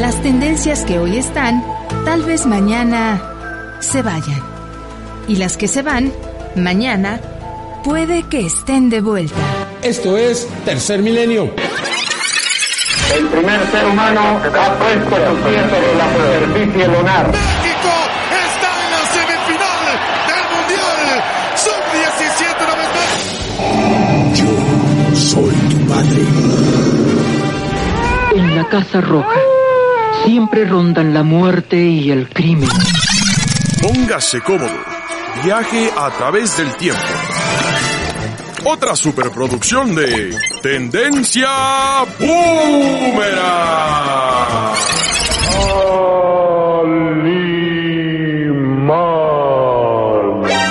Las tendencias que hoy están, tal vez mañana se vayan. Y las que se van, mañana, puede que estén de vuelta. Esto es Tercer Milenio. El primer ser humano ha puesto su pie sobre la superficie lunar. México está en la semifinal del Mundial Sub-17 Yo soy tu padre. En la Casa Roja siempre rondan la muerte y el crimen. Póngase cómodo. Viaje a través del tiempo. Otra superproducción de Tendencia Boomerang.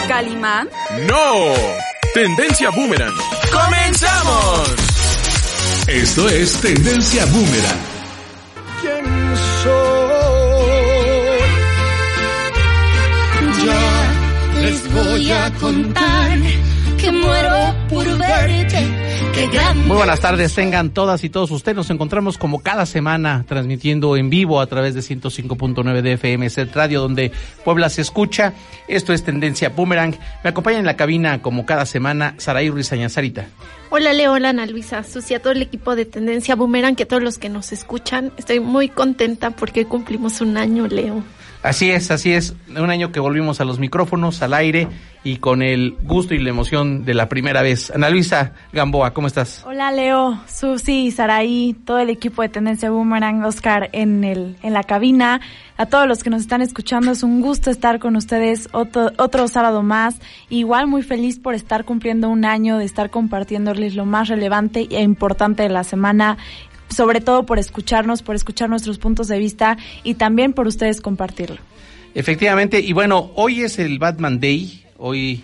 ¿Calimán? No, Tendencia Boomerang. ¡Comenzamos! Esto es Tendencia Boomerang. Ya les voy a contar que muero por verte. Qué gran Muy buenas tardes, tengan todas y todos ustedes. Nos encontramos como cada semana transmitiendo en vivo a través de 105.9 de FM Set Radio, donde Puebla se escucha. Esto es Tendencia Boomerang. Me acompaña en la cabina como cada semana Saraí Ruiz Añazarita. Hola Leo, hola Ana Luisa, Susi, a todo el equipo de Tendencia Boomerang, que todos los que nos escuchan, estoy muy contenta porque cumplimos un año, Leo. Así es, así es. Un año que volvimos a los micrófonos, al aire y con el gusto y la emoción de la primera vez. Ana Luisa Gamboa, ¿cómo estás? Hola Leo, Susi, Saraí, todo el equipo de Tendencia Boomerang, Oscar en, el, en la cabina. A todos los que nos están escuchando, es un gusto estar con ustedes otro, otro sábado más. Igual muy feliz por estar cumpliendo un año, de estar compartiéndoles lo más relevante e importante de la semana sobre todo por escucharnos, por escuchar nuestros puntos de vista y también por ustedes compartirlo. Efectivamente, y bueno, hoy es el Batman Day, hoy,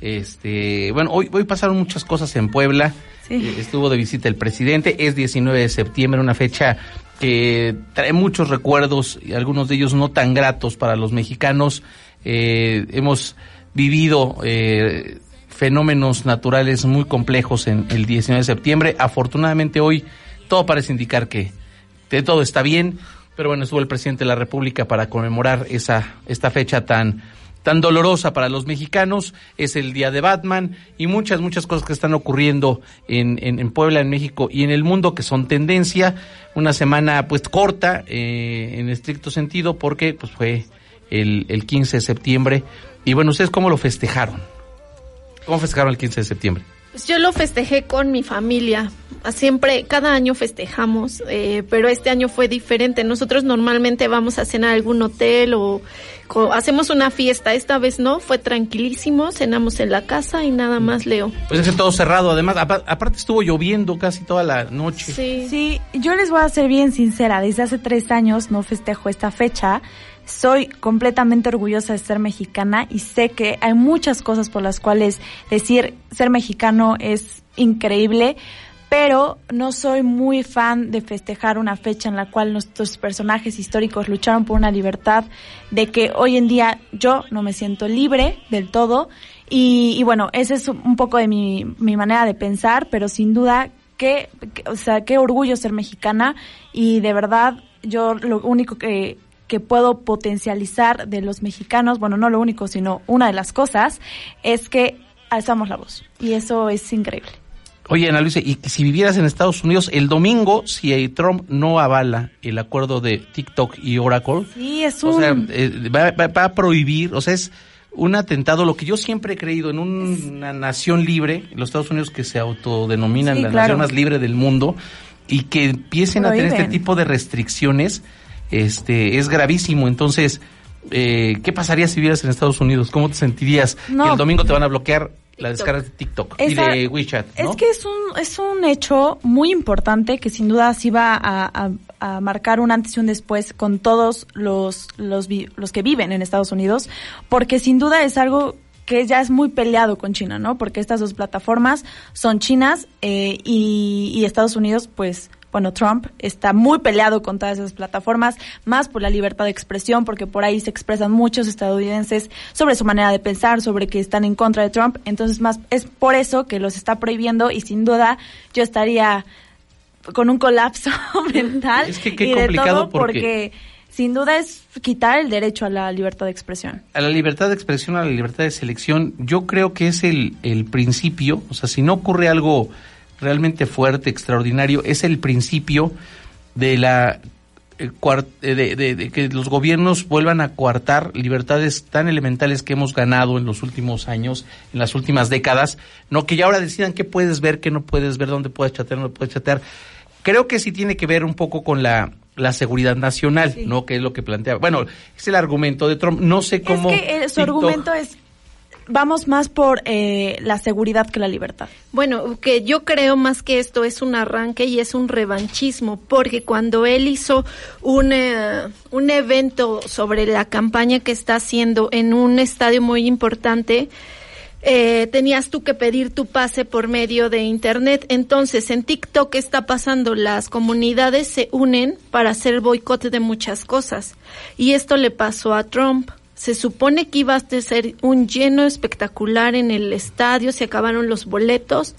este, bueno, hoy, hoy pasaron muchas cosas en Puebla, Sí. Eh, estuvo de visita el presidente, es 19 de septiembre, una fecha que trae muchos recuerdos, y algunos de ellos no tan gratos para los mexicanos. Eh, hemos vivido eh, fenómenos naturales muy complejos en el 19 de septiembre. Afortunadamente hoy todo parece indicar que de todo está bien, pero bueno, estuvo el presidente de la República para conmemorar esa esta fecha tan tan dolorosa para los mexicanos, es el día de Batman y muchas, muchas cosas que están ocurriendo en, en, Puebla, en México y en el mundo que son tendencia. Una semana pues corta eh, en estricto sentido porque pues fue el, el 15 de septiembre. Y bueno, ¿ustedes cómo lo festejaron? ¿Cómo festejaron el 15 de septiembre? Pues yo lo festejé con mi familia. Siempre, cada año festejamos, eh, pero este año fue diferente. Nosotros normalmente vamos a cenar a algún hotel o, hacemos una fiesta. Esta vez no, fue tranquilísimo, cenamos en la casa y nada más, Leo. Pues es que todo cerrado, además, apa- aparte estuvo lloviendo casi toda la noche. Sí. Sí, yo les voy a ser bien sincera, desde hace tres años no festejo esta fecha. Soy completamente orgullosa de ser mexicana y sé que hay muchas cosas por las cuales decir ser mexicano es increíble, pero no soy muy fan de festejar una fecha en la cual nuestros personajes históricos lucharon por una libertad, de que hoy en día yo no me siento libre del todo. Y, y bueno, ese es un poco de mi, mi manera de pensar, pero sin duda qué, qué- o sea, qué orgullo ser mexicana y de verdad yo lo único que, que puedo potencializar de los mexicanos, bueno, no lo único, sino una de las cosas, es que alzamos la voz y eso es increíble. Oye, Ana Luisa, y si vivieras en Estados Unidos el domingo, si Trump no avala el acuerdo de TikTok y Oracle, Sí, es o un... sea, eh, va, va- va a prohibir, o sea, es un atentado, lo que yo siempre he creído en una nación libre, los Estados Unidos que se autodenominan Sí, la claro. nación más libre del mundo, y que empiecen a tener este tipo de restricciones, este, es gravísimo. Entonces, eh, ¿qué pasaría si vivieras en Estados Unidos? ¿Cómo te sentirías? No. El domingo te van a bloquear las descargas de TikTok y de WeChat, ¿no? Es que es un, es un hecho muy importante que sin duda sí va a, a- a marcar un antes y un después con todos los, los que viven en Estados Unidos, porque sin duda es algo que ya es muy peleado con China, ¿no? Porque estas dos plataformas son chinas eh, y, y Estados Unidos, pues, bueno, Trump está muy peleado con todas esas plataformas, más por la libertad de expresión, porque por ahí se expresan muchos estadounidenses sobre su manera de pensar, sobre que están en contra de Trump. Entonces, más es por eso que los está prohibiendo y sin duda yo estaría con un colapso mental. Es que qué complicado porque sin duda es quitar el derecho a la libertad de expresión. A la libertad de expresión, a la libertad de selección, yo creo que es el, el principio, o sea, si no ocurre algo realmente fuerte, extraordinario, es el principio de la eh, de, de, que los gobiernos vuelvan a coartar libertades tan elementales que hemos ganado en los últimos años, en las últimas décadas, no que ya ahora decidan qué puedes ver, qué no puedes ver, dónde puedes chatear, no puedes chatear. Creo que sí tiene que ver un poco con la la seguridad nacional, ¿no? Que es lo que plantea. Bueno, es el argumento de Trump. No sé cómo. Es que eh, su argumento es vamos más por eh, la seguridad que la libertad. Bueno, que yo creo más que esto es un arranque y es un revanchismo, porque cuando él hizo un, eh, un evento sobre la campaña que está haciendo en un estadio muy importante, eh, tenías tú que pedir tu pase por medio de Internet. Entonces, en TikTok está pasando, las comunidades se unen para hacer boicot de muchas cosas. Y esto le pasó a Trump. Se supone que iba a ser un lleno espectacular en el estadio, se acabaron los boletos.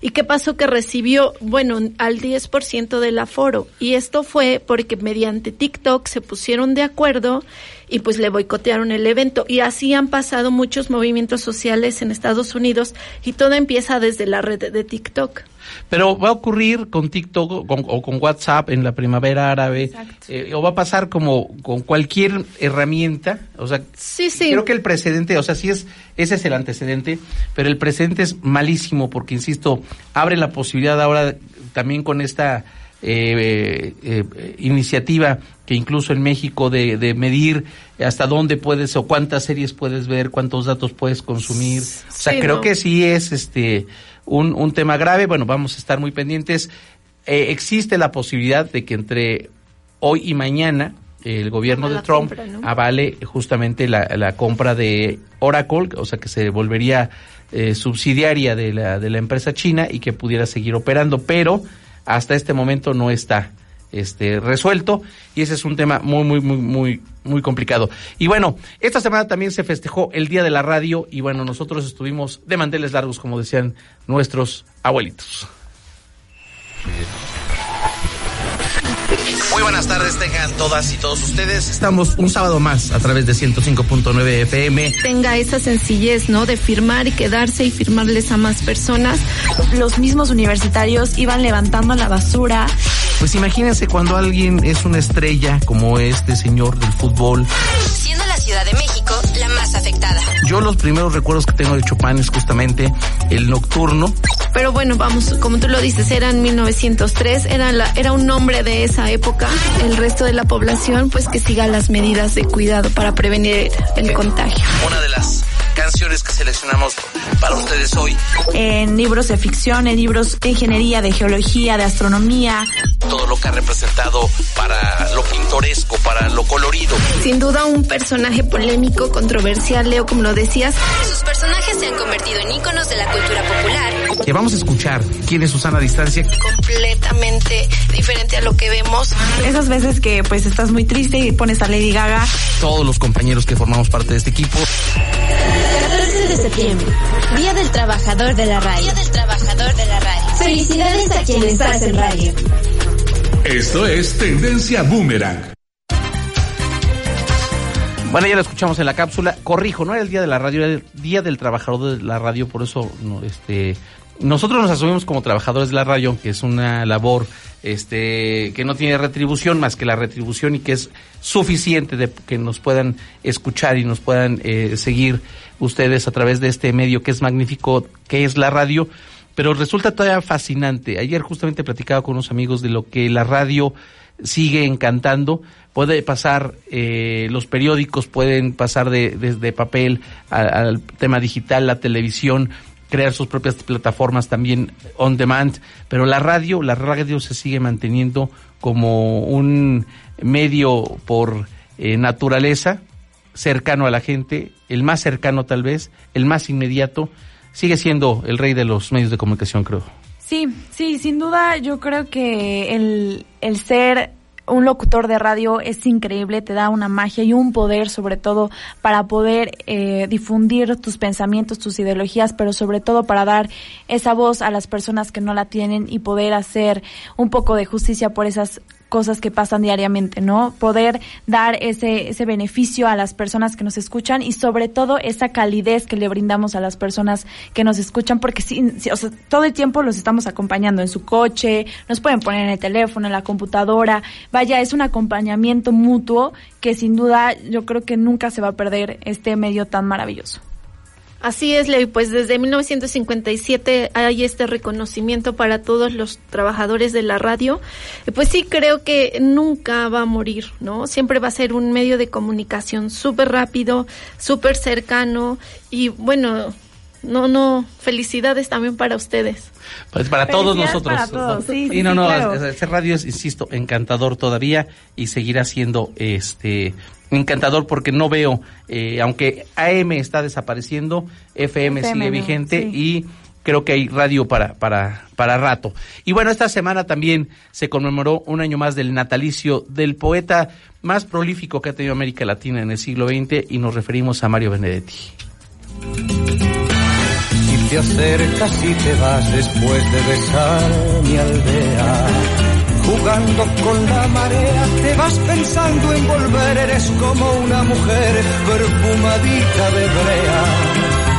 ¿Y qué pasó? Que recibió, bueno, al 10% del aforo. Y esto fue porque mediante TikTok se pusieron de acuerdo y pues le boicotearon el evento. Y así han pasado muchos movimientos sociales en Estados Unidos y todo empieza desde la red de TikTok. Pero va a ocurrir con TikTok o con WhatsApp en la primavera árabe, eh, o va a pasar como con cualquier herramienta. O sea, sí, sí. creo que el precedente, o sea, sí es, ese es el antecedente, pero el precedente es malísimo porque, insisto, abre la posibilidad ahora también con esta eh, eh, iniciativa que incluso en México de, de, medir hasta dónde puedes o cuántas series puedes ver, cuántos datos puedes consumir. o sea, creo que sí es este un, un tema grave. Bueno, vamos a estar muy pendientes. Eh, existe la posibilidad de que entre hoy y mañana el gobierno de Trump avale justamente la, la, compra de Oracle, o sea que se volvería subsidiaria de la, de la empresa china y que pudiera seguir operando, pero hasta este momento no está este resuelto y ese es un tema muy muy muy muy muy complicado. Y bueno, esta semana también se festejó el Día de la Radio y bueno, nosotros estuvimos de manteles largos como decían nuestros abuelitos. Muy buenas tardes, tengan todas y todos ustedes. Estamos un sábado más a través de 105.9 FM. Tenga esa sencillez, ¿no? De firmar y quedarse y firmarles a más personas. Los mismos universitarios iban levantando la basura. Pues imagínense cuando alguien es una estrella como este señor del fútbol. Siendo la Ciudad de México la más afectada. Yo los primeros recuerdos que tengo de Chopin es justamente el nocturno. Pero bueno, vamos, como tú lo dices, era en 1903, era, la, era un nombre de esa época. El resto de la población, pues que siga las medidas de cuidado para prevenir el contagio. Una de las canciones que seleccionamos para ustedes hoy. En libros de ficción, en libros de ingeniería, de geología, de astronomía. Todo lo que ha representado para lo pintoresco, para lo colorido. Sin duda un personaje polémico, controversial, Leo, como lo decías. Sus personajes se han convertido en íconos de la cultura popular. Que vamos a escuchar quién es Susana Distancia. Completamente diferente a lo que vemos. Esas veces que pues estás muy triste y pones a Lady Gaga. Todos los compañeros que formamos parte de este equipo. 14 de septiembre, Día del Trabajador de la Radio. Día del Trabajador de la Radio. Felicidades a quienes hacen radio. Esto es Tendencia Boomerang. Bueno, ya lo escuchamos en la cápsula. Corrijo, no era el día de la radio, era el día del trabajador de la radio, por eso no, este, nosotros nos asumimos como trabajadores de la radio, que es una labor este, que no tiene retribución más que la retribución y que es suficiente de que nos puedan escuchar y nos puedan eh, seguir ustedes a través de este medio que es magnífico, que es la radio. Pero resulta todavía fascinante. Ayer justamente platicaba con unos amigos de lo que la radio sigue encantando. Puede pasar, eh, los periódicos pueden pasar de, desde papel al tema digital, la televisión, crear sus propias plataformas también on demand, pero la radio, la radio se sigue manteniendo como un medio por eh, naturaleza cercano a la gente, el más cercano tal vez, el más inmediato, sigue siendo el rey de los medios de comunicación, creo. Sí, sí, sin duda yo creo que el, el ser un locutor de radio es increíble, te da una magia y un poder sobre todo para poder eh, difundir tus pensamientos, tus ideologías, pero sobre todo para dar esa voz a las personas que no la tienen y poder hacer un poco de justicia por esas cosas que pasan diariamente, ¿no? Poder dar ese, ese beneficio a las personas que nos escuchan y sobre todo esa calidez que le brindamos a las personas que nos escuchan, porque sí, o sea, todo el tiempo los estamos acompañando en su coche, nos pueden poner en el teléfono, en la computadora, vaya, es un acompañamiento mutuo que sin duda yo creo que nunca se va a perder este medio tan maravilloso. Así es, Levi, pues desde 1957 hay este reconocimiento para todos los trabajadores de la radio. Pues sí, creo que nunca va a morir, ¿no? Siempre va a ser un medio de comunicación súper rápido, súper cercano y bueno, no, no, felicidades también para ustedes. Pues para todos nosotros. y no, no, ese radio es, insisto, encantador todavía y seguirá siendo este encantador porque no veo, eh, aunque AM está desapareciendo, FM, sigue vigente y creo que hay radio para, para, para rato. Y bueno, esta semana también se conmemoró un año más del natalicio del poeta más prolífico que ha tenido América Latina en el siglo XX y nos referimos a Mario Benedetti. Te acercas y te vas después de besar mi aldea jugando con la marea, te vas pensando en volver, eres como una mujer perfumadita de brea.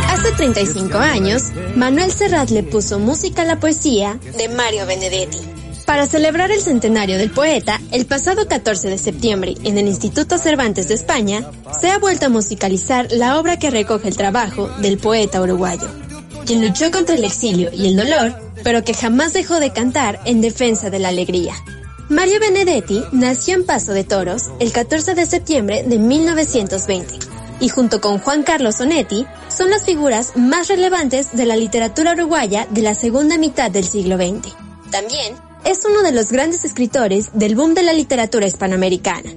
Hace 35 años, Manuel Serrat le puso música a la poesía de Mario Benedetti. Para celebrar el centenario del poeta, el pasado 14 de septiembre, en el Instituto Cervantes de España, se ha vuelto a musicalizar la obra que recoge el trabajo del poeta uruguayo, quien luchó contra el exilio y el dolor pero que jamás dejó de cantar en defensa de la alegría. Mario Benedetti nació en Paso de Toros el 14 de septiembre de 1920 y junto con Juan Carlos Onetti son las figuras más relevantes de la literatura uruguaya de la segunda mitad del siglo XX. También es uno de los grandes escritores del boom de la literatura hispanoamericana.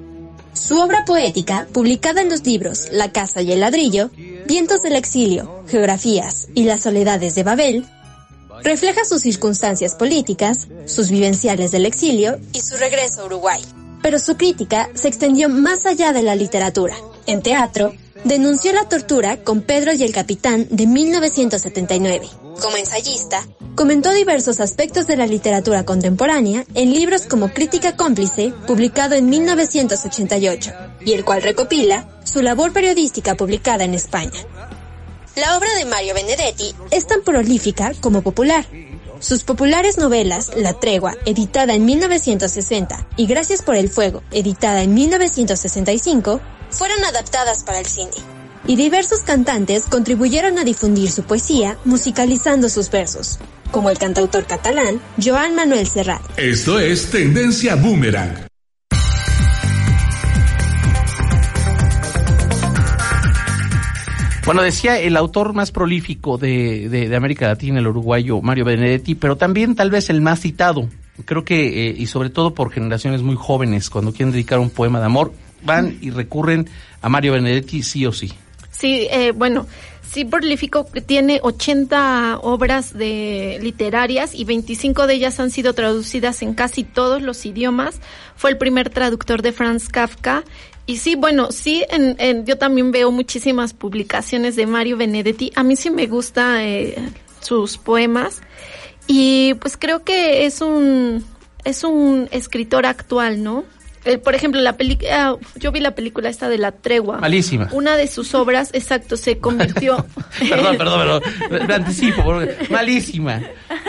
Su obra poética, publicada en los libros La Casa y el Ladrillo, Vientos del Exilio, Geografías y Las Soledades de Babel, refleja sus circunstancias políticas, sus vivenciales del exilio y su regreso a Uruguay. Pero su crítica se extendió más allá de la literatura. En teatro, denunció la tortura con Pedro y el Capitán de 1979. Como ensayista, comentó diversos aspectos de la literatura contemporánea en libros como Crítica cómplice, publicado en 1988, y el cual recopila su labor periodística publicada en España. La obra de Mario Benedetti es tan prolífica como popular. Sus populares novelas La Tregua, editada en 1960, y Gracias por el Fuego, editada en 1965, fueron adaptadas para el cine. Y diversos cantantes contribuyeron a difundir su poesía musicalizando sus versos, como el cantautor catalán Joan Manuel Serrat. Esto es Tendencia Boomerang. Bueno, decía el autor más prolífico de, de, América Latina, el uruguayo Mario Benedetti, pero también tal vez el más citado. Creo que, eh, y sobre todo por generaciones muy jóvenes, cuando quieren dedicar un poema de amor, van y recurren a Mario Benedetti sí o sí. Sí, eh, bueno, sí prolífico tiene 80 obras de literarias y 25 de ellas han sido traducidas en casi todos los idiomas. Fue el primer traductor de Franz Kafka y sí, bueno, sí, en, yo también veo muchísimas publicaciones de Mario Benedetti. A mí sí me gusta eh, sus poemas y pues creo que es un es un escritor actual, ¿no? Eh, por ejemplo, la película, ah, yo vi la película esta de La Tregua. Malísima. Una de sus obras, exacto, se convirtió. perdón, perdón, perdón. Me anticipo. Malísima.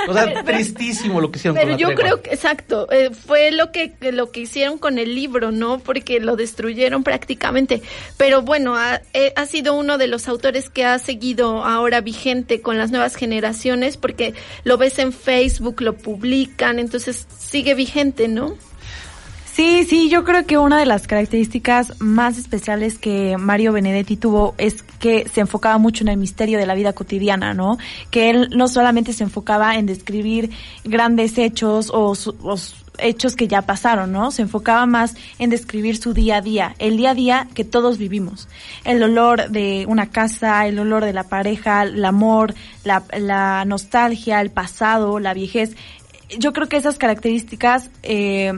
O sea, tristísimo lo que hicieron Pero con yo creo que, exacto, eh, fue lo que, lo que hicieron con el libro, ¿no? Porque lo destruyeron prácticamente. Pero bueno, ha, eh, ha sido uno de los autores que ha seguido ahora vigente con las nuevas generaciones, porque lo ves en Facebook, lo publican, entonces sigue vigente, ¿no? Sí, sí, yo creo que una de las características más especiales que Mario Benedetti tuvo es que se enfocaba mucho en el misterio de la vida cotidiana, ¿no? Que él no solamente se enfocaba en describir grandes hechos o, hechos que ya pasaron, ¿no? Se enfocaba más en describir su día a día, el día a día que todos vivimos. El olor de una casa, el olor de la pareja, el amor, la, la nostalgia, el pasado, la viejez. Yo creo que esas características eh,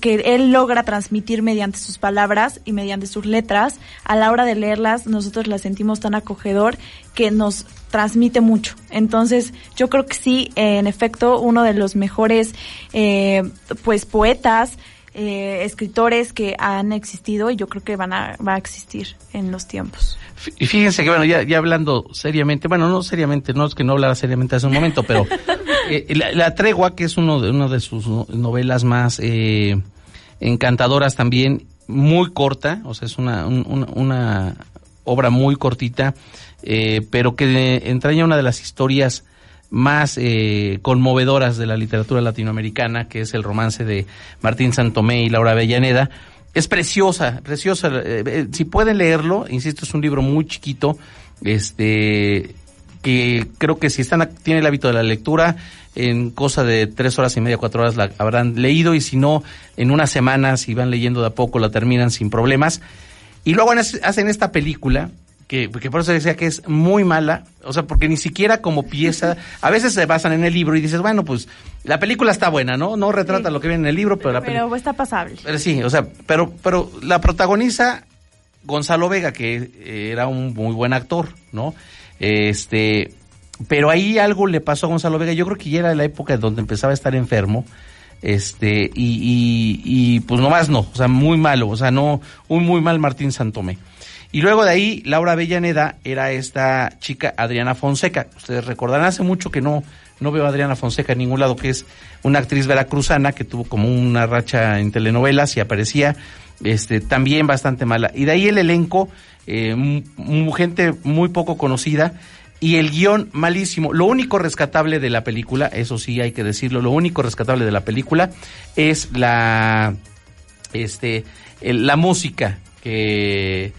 que él logra transmitir mediante sus palabras y mediante sus letras, a la hora de leerlas nosotros las sentimos tan acogedor que nos transmite mucho. Entonces, yo creo que sí, en efecto, uno de los mejores, eh, pues, poetas, eh, escritores que han existido y yo creo que van a, va a existir en los tiempos. Y fíjense que, bueno, ya, ya hablando seriamente, bueno, no seriamente, no es que no hablara seriamente hace un momento, pero eh, la, Tregua, que es uno de, una de sus novelas más eh, encantadoras también, muy corta, o sea, es una, una obra muy cortita, eh, pero que entraña una de las historias más eh, conmovedoras de la literatura latinoamericana, que es el romance de Martín Santomé y Laura Avellaneda. Es preciosa, preciosa. Eh, si pueden leerlo, insisto, es un libro muy chiquito, este, que creo que si están tienen el hábito de la lectura, en cosa de tres horas y media, cuatro horas la habrán leído y si no, en una semana, si van leyendo de a poco, la terminan sin problemas. Y luego hacen esta película que, por eso decía que es muy mala, o sea, porque ni siquiera como pieza, a veces se basan en el libro y dices, bueno, pues la película está buena, ¿no? No retrata lo que viene en el libro, pero la Pero está pasable. Pero sí, o sea, pero, pero la protagoniza Gonzalo Vega, que era un muy buen actor, ¿no? Este, pero ahí algo le pasó a Gonzalo Vega, yo creo que ya era la época donde empezaba a estar enfermo, este, y, y, y pues nomás no, o sea, muy malo, o sea, no, un muy mal Martín Santomé. Y luego de ahí, Laura Avellaneda era esta chica Adriana Fonseca. Ustedes recordarán hace mucho que no, no veo a Adriana Fonseca en ningún lado, que es una actriz veracruzana que tuvo como una racha en telenovelas y aparecía este, también bastante mala. Y de ahí el elenco, eh, gente muy poco conocida y el guion malísimo. Lo único rescatable de la película, eso sí hay que decirlo, lo único rescatable de la película es la, este, la música que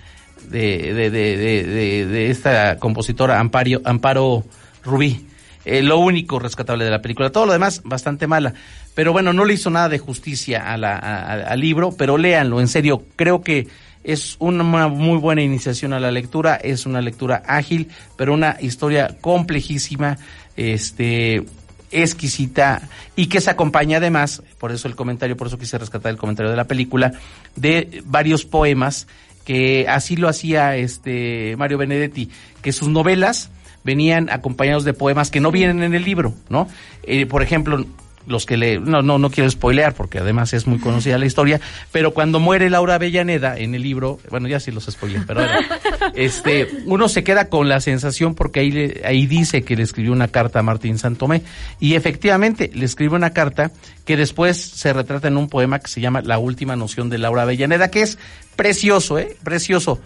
de, de, de, de, esta compositora Amparo, Rubí. Eh, lo único rescatable de la película. Todo lo demás, bastante mala. Pero bueno, no le hizo nada de justicia a la, al libro, pero léanlo, en serio. Creo que es una muy buena iniciación a la lectura, es una lectura ágil, pero una historia complejísima, este, exquisita y que se acompaña además, por eso el comentario, por eso quise rescatar el comentario de la película, de varios poemas que así lo hacía este Mario Benedetti, que sus novelas venían acompañados de poemas que no vienen en el libro, ¿no? Eh, por ejemplo, los que le no no no quiero spoilear porque además es muy conocida la historia, pero cuando muere Laura Avellaneda en el libro, bueno, ya sí los spoileé, pero este uno se queda con la sensación porque ahí ahí dice que le escribió una carta a Martín Santomé y efectivamente le escribe una carta que después se retrata en un poema que se llama La última noción de Laura Avellaneda, que es precioso, eh, precioso.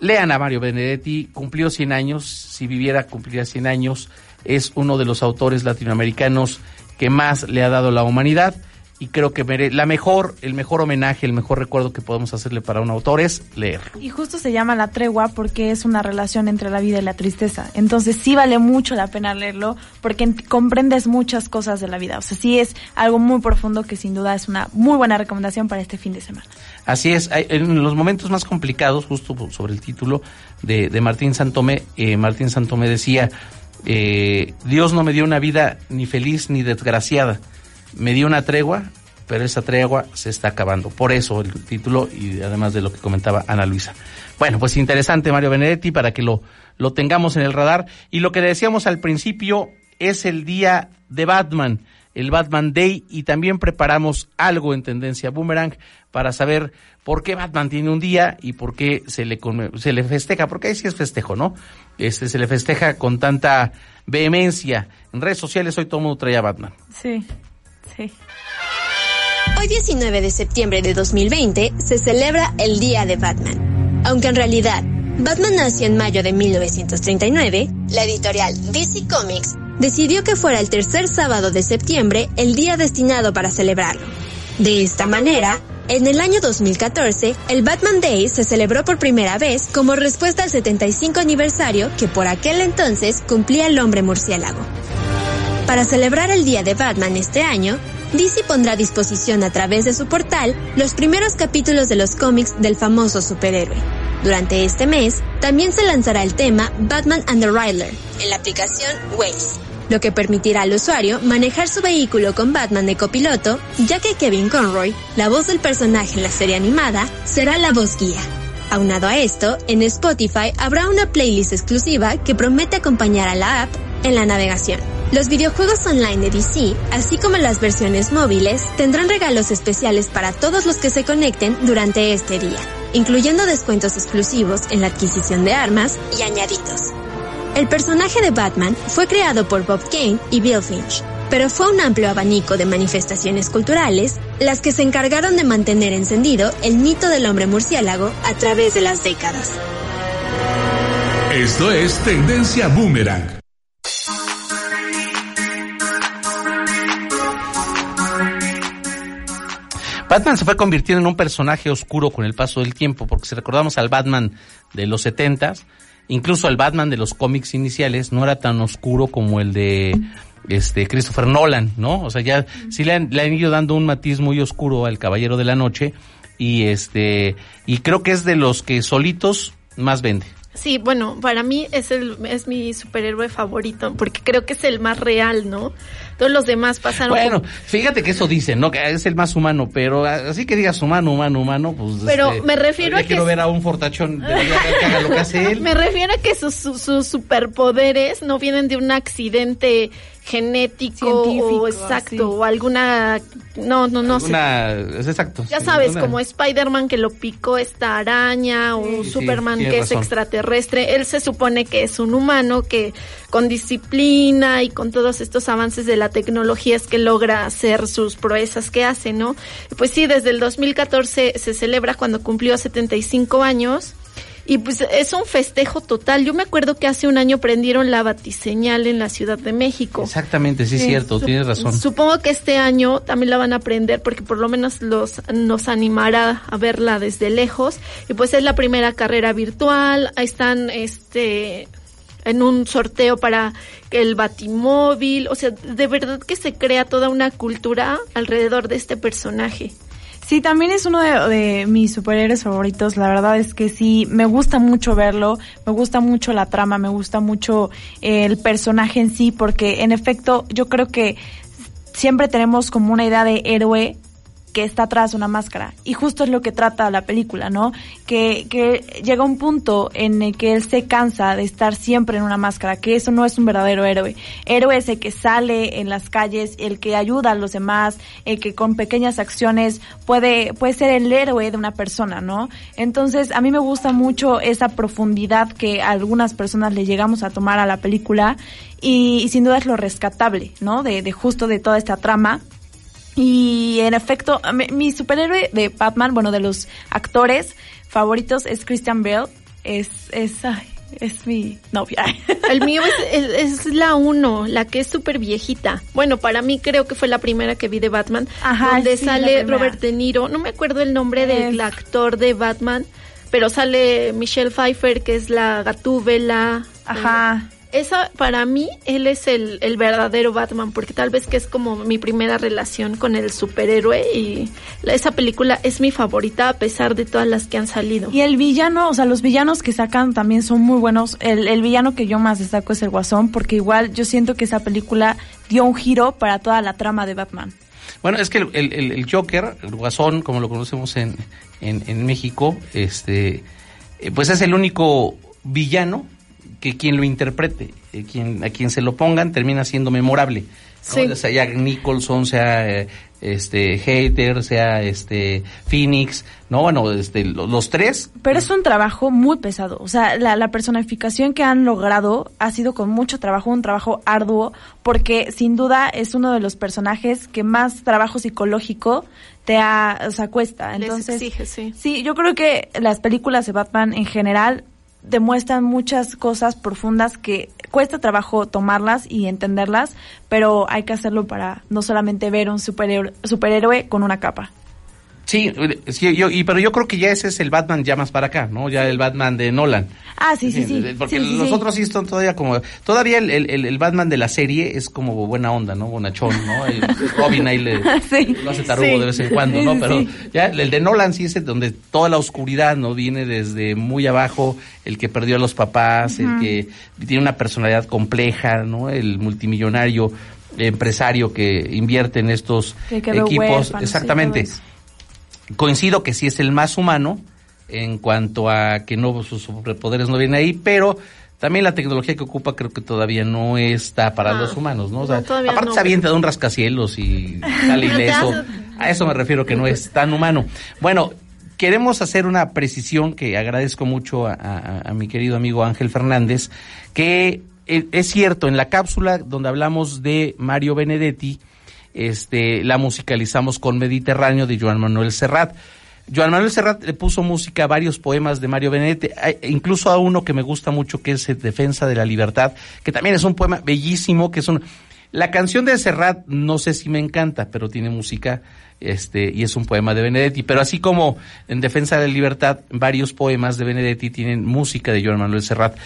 Lean a Mario Benedetti, cumplió 100 años, si viviera cumpliría 100 años, es uno de los autores latinoamericanos que más le ha dado la humanidad y creo que la mejor, el mejor homenaje, el mejor recuerdo que podemos hacerle para un autor es leerlo. Y justo se llama La Tregua porque es una relación entre la vida y la tristeza. Entonces sí vale mucho la pena leerlo porque comprendes muchas cosas de la vida. O sea, sí es algo muy profundo que sin duda es una muy buena recomendación para este fin de semana. Así es, en los momentos más complicados, justo sobre el título de, de Martín Santomé, eh, Martín Santomé decía, eh, Dios no me dio una vida ni feliz ni desgraciada, me dio una tregua, pero esa tregua se está acabando. Por eso el título y además de lo que comentaba Ana Luisa. Bueno, pues interesante Mario Benedetti para que lo, lo tengamos en el radar. Y lo que decíamos al principio es el día de Batman, el Batman Day, y también preparamos algo en tendencia boomerang para saber por qué Batman tiene un día y por qué se le, se le festeja, porque ahí sí es festejo, ¿no? Este, se le festeja con tanta vehemencia. En redes sociales hoy todo el mundo trae a Batman. Sí, sí. Hoy 19 de septiembre de 2020 se celebra el Día de Batman. Aunque en realidad Batman nació en mayo de 1939, la editorial DC Comics decidió que fuera el tercer sábado de septiembre el día destinado para celebrarlo. De esta manera, en el año 2014, el Batman Day se celebró por primera vez como respuesta al 75 aniversario que por aquel entonces cumplía el hombre murciélago. Para celebrar el Día de Batman este año, DC pondrá a disposición a través de su portal los primeros capítulos de los cómics del famoso superhéroe. Durante este mes, también se lanzará el tema Batman and the Riddler en la aplicación Waze lo que permitirá al usuario manejar su vehículo con Batman de copiloto, ya que Kevin Conroy, la voz del personaje en la serie animada, será la voz guía. Aunado a esto, en Spotify habrá una playlist exclusiva que promete acompañar a la app en la navegación. Los videojuegos online de DC, así como las versiones móviles, tendrán regalos especiales para todos los que se conecten durante este día, incluyendo descuentos exclusivos en la adquisición de armas y añadidos. El personaje de Batman fue creado por Bob Kane y Bill Finch, pero fue un amplio abanico de manifestaciones culturales las que se encargaron de mantener encendido el mito del hombre murciélago a través de las décadas. Esto es Tendencia Boomerang. Batman se fue convirtiendo en un personaje oscuro con el paso del tiempo, porque si recordamos al Batman de los setentas, incluso el Batman de los cómics iniciales no era tan oscuro como el de este Christopher Nolan, ¿no? O sea, ya sí le han, le han ido dando un matiz muy oscuro al Caballero de la Noche y este y creo que es de los que solitos más vende. Sí, bueno, para mí es el es mi superhéroe favorito porque creo que es el más real, ¿no? Todos los demás pasaron. Bueno, fíjate que eso dicen, ¿no? Que es el más humano, pero así que digas humano, humano, humano, pues. Pero me refiero a que. quiero ver a un fortachón de que haga lo que hace él. Me refiero a que sus, sus superpoderes no vienen de un accidente genético o exacto o alguna no no no alguna, es exacto ya sabes como Spider-Man que lo picó esta araña o Superman que es extraterrestre. Él se supone que es un humano que con disciplina y con todos estos avances de la tecnología es que logra hacer sus proezas que hace no pues sí desde el 2014 se celebra cuando cumplió 75 años y pues es un festejo total. Yo me acuerdo que hace un año prendieron la batiseñal en la Ciudad de México. Exactamente, sí, es cierto, tienes razón. Supongo que este año también la van a prender porque por lo menos los nos animará a verla desde lejos. Y pues es la primera carrera virtual. Ahí están este en un sorteo para el batimóvil. O sea, de verdad que se crea toda una cultura alrededor de este personaje. Sí, también es uno de, mis superhéroes favoritos. La verdad es que sí, me gusta mucho verlo, me gusta mucho la trama, me gusta mucho el personaje en sí, porque en efecto yo creo que siempre tenemos como una idea de héroe que está atrás una máscara. Y justo es lo que trata la película, ¿no? Que, que llega un punto en el que él se cansa de estar siempre en una máscara, que eso no es un verdadero héroe. Héroe es el que sale en las calles, el que ayuda a los demás, el que con pequeñas acciones puede, puede ser el héroe de una persona, ¿no? Entonces, a mí me gusta mucho esa profundidad que algunas personas le llegamos a tomar a la película y, sin duda es lo rescatable, ¿no? De, de justo de toda esta trama y en efecto, mi, superhéroe de Batman, bueno, de los actores favoritos es Christian Bale. Es, es, es mi novia. El mío es, es, la uno, la que es súper viejita. Bueno, para mí creo que fue la primera que vi de Batman. Ajá, donde sale Robert De Niro. No me acuerdo el nombre del actor de Batman, pero sale Michelle Pfeiffer, que es la gatúbela. Ajá esa para mí él es el, el, verdadero Batman porque tal vez que es como mi primera relación con el superhéroe y esa película es mi favorita a pesar de todas las que han salido. Y el villano, o sea, los villanos que sacan también son muy buenos. El, el villano que yo más destaco es el Guasón porque igual yo siento que esa película dio un giro para toda la trama de Batman. Bueno, es que el, el, el Joker, el Guasón, como lo conocemos en, en, en México, este, eh, pues es el único villano que quien lo interprete, eh, quien, a quien se lo pongan, termina siendo memorable. Sea Jack Nicholson, sea eh, este Hater, sea este Phoenix, no, bueno, este, los, tres. Pero es un trabajo muy pesado, o sea, la, la, personificación que han logrado ha sido con mucho trabajo, un trabajo arduo, porque sin duda es uno de los personajes que más trabajo psicológico te ha, o sea, cuesta. Entonces, exige, sí. sí, yo creo que las películas de Batman en general demuestran muchas cosas profundas que cuesta trabajo tomarlas y entenderlas, pero hay que hacerlo para no solamente ver un superhéroe, superhéroe con una capa. Sí, sí yo, y, pero yo creo que ya ese es el Batman ya más para acá, ¿no? Ya el Batman de Nolan. Ah, sí, sí, sí. Porque sí, los otros sí están todavía como... Todavía el, el, el, Batman de la serie es como buena onda, ¿no? Bonachón, ¿no? El Robin ahí le, lo hace tarugo de vez en cuando, ¿no? Pero ya el de Nolan sí es donde toda la oscuridad, ¿no? Viene desde muy abajo, el que perdió a los papás, el que tiene una personalidad compleja, ¿no? El multimillonario empresario que invierte en estos equipos. Exactamente coincido que sí es el más humano en cuanto a que no sus superpoderes no vienen ahí, pero también la tecnología que ocupa creo que todavía no está para los humanos, ¿no? O sea, aparte se avienta de un rascacielos y sale ileso. A eso me refiero que no es tan humano. Bueno, queremos hacer una precisión que agradezco mucho a, mi querido amigo Ángel Fernández, que eh, es cierto, en la cápsula donde hablamos de Mario Benedetti, este, la musicalizamos con Mediterráneo de Joan Manuel Serrat. Joan Manuel Serrat le puso música a varios poemas de Mario Benedetti, incluso a uno que me gusta mucho que es Defensa de la Libertad, que también es un poema bellísimo, que es un... La canción de Serrat no sé si me encanta, pero tiene música este y es un poema de Benedetti, pero así como en Defensa de la Libertad varios poemas de Benedetti tienen música de Joan Manuel Serrat.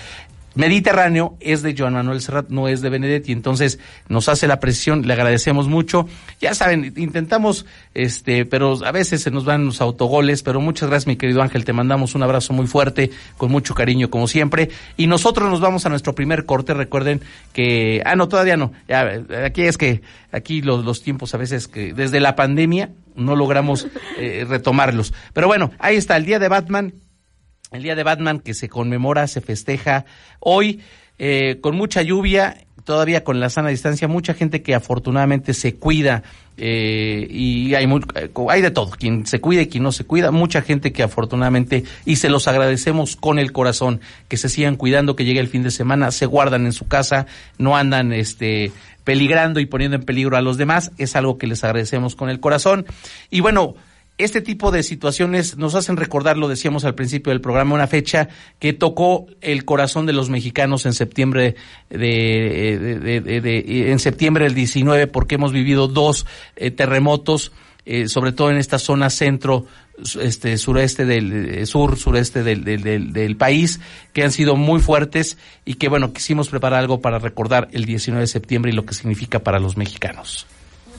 Mediterráneo es de Joan Manuel Serrat, no es de Benedetti, entonces nos hace la presión, le agradecemos mucho. Ya saben, intentamos, este, pero a veces se nos van los autogoles, pero muchas gracias mi querido Ángel, te mandamos un abrazo muy fuerte, con mucho cariño como siempre, y nosotros nos vamos a nuestro primer corte, recuerden que, ah no, todavía no, ya, aquí es que, aquí los, los tiempos a veces que desde la pandemia no logramos eh, retomarlos, pero bueno, ahí está, el día de Batman, el Día de Batman que se conmemora, se festeja hoy eh, con mucha lluvia, todavía con la sana distancia, mucha gente que afortunadamente se cuida eh, y hay, eh, hay de todo, quien se cuida y quien no se cuida, mucha gente que afortunadamente, y se los agradecemos con el corazón, que se sigan cuidando, que llegue el fin de semana, se guardan en su casa, no andan este peligrando y poniendo en peligro a los demás, es algo que les agradecemos con el corazón. Y bueno, este tipo de situaciones nos hacen recordar, lo decíamos al principio del programa, una fecha que tocó el corazón de los mexicanos en septiembre de, en septiembre del 19, porque hemos vivido dos eh, terremotos, eh, sobre todo en esta zona centro, este sureste del eh, sur sureste del, del, del, país que han sido muy fuertes y que bueno quisimos preparar algo para recordar el 19 de septiembre y lo que significa para los mexicanos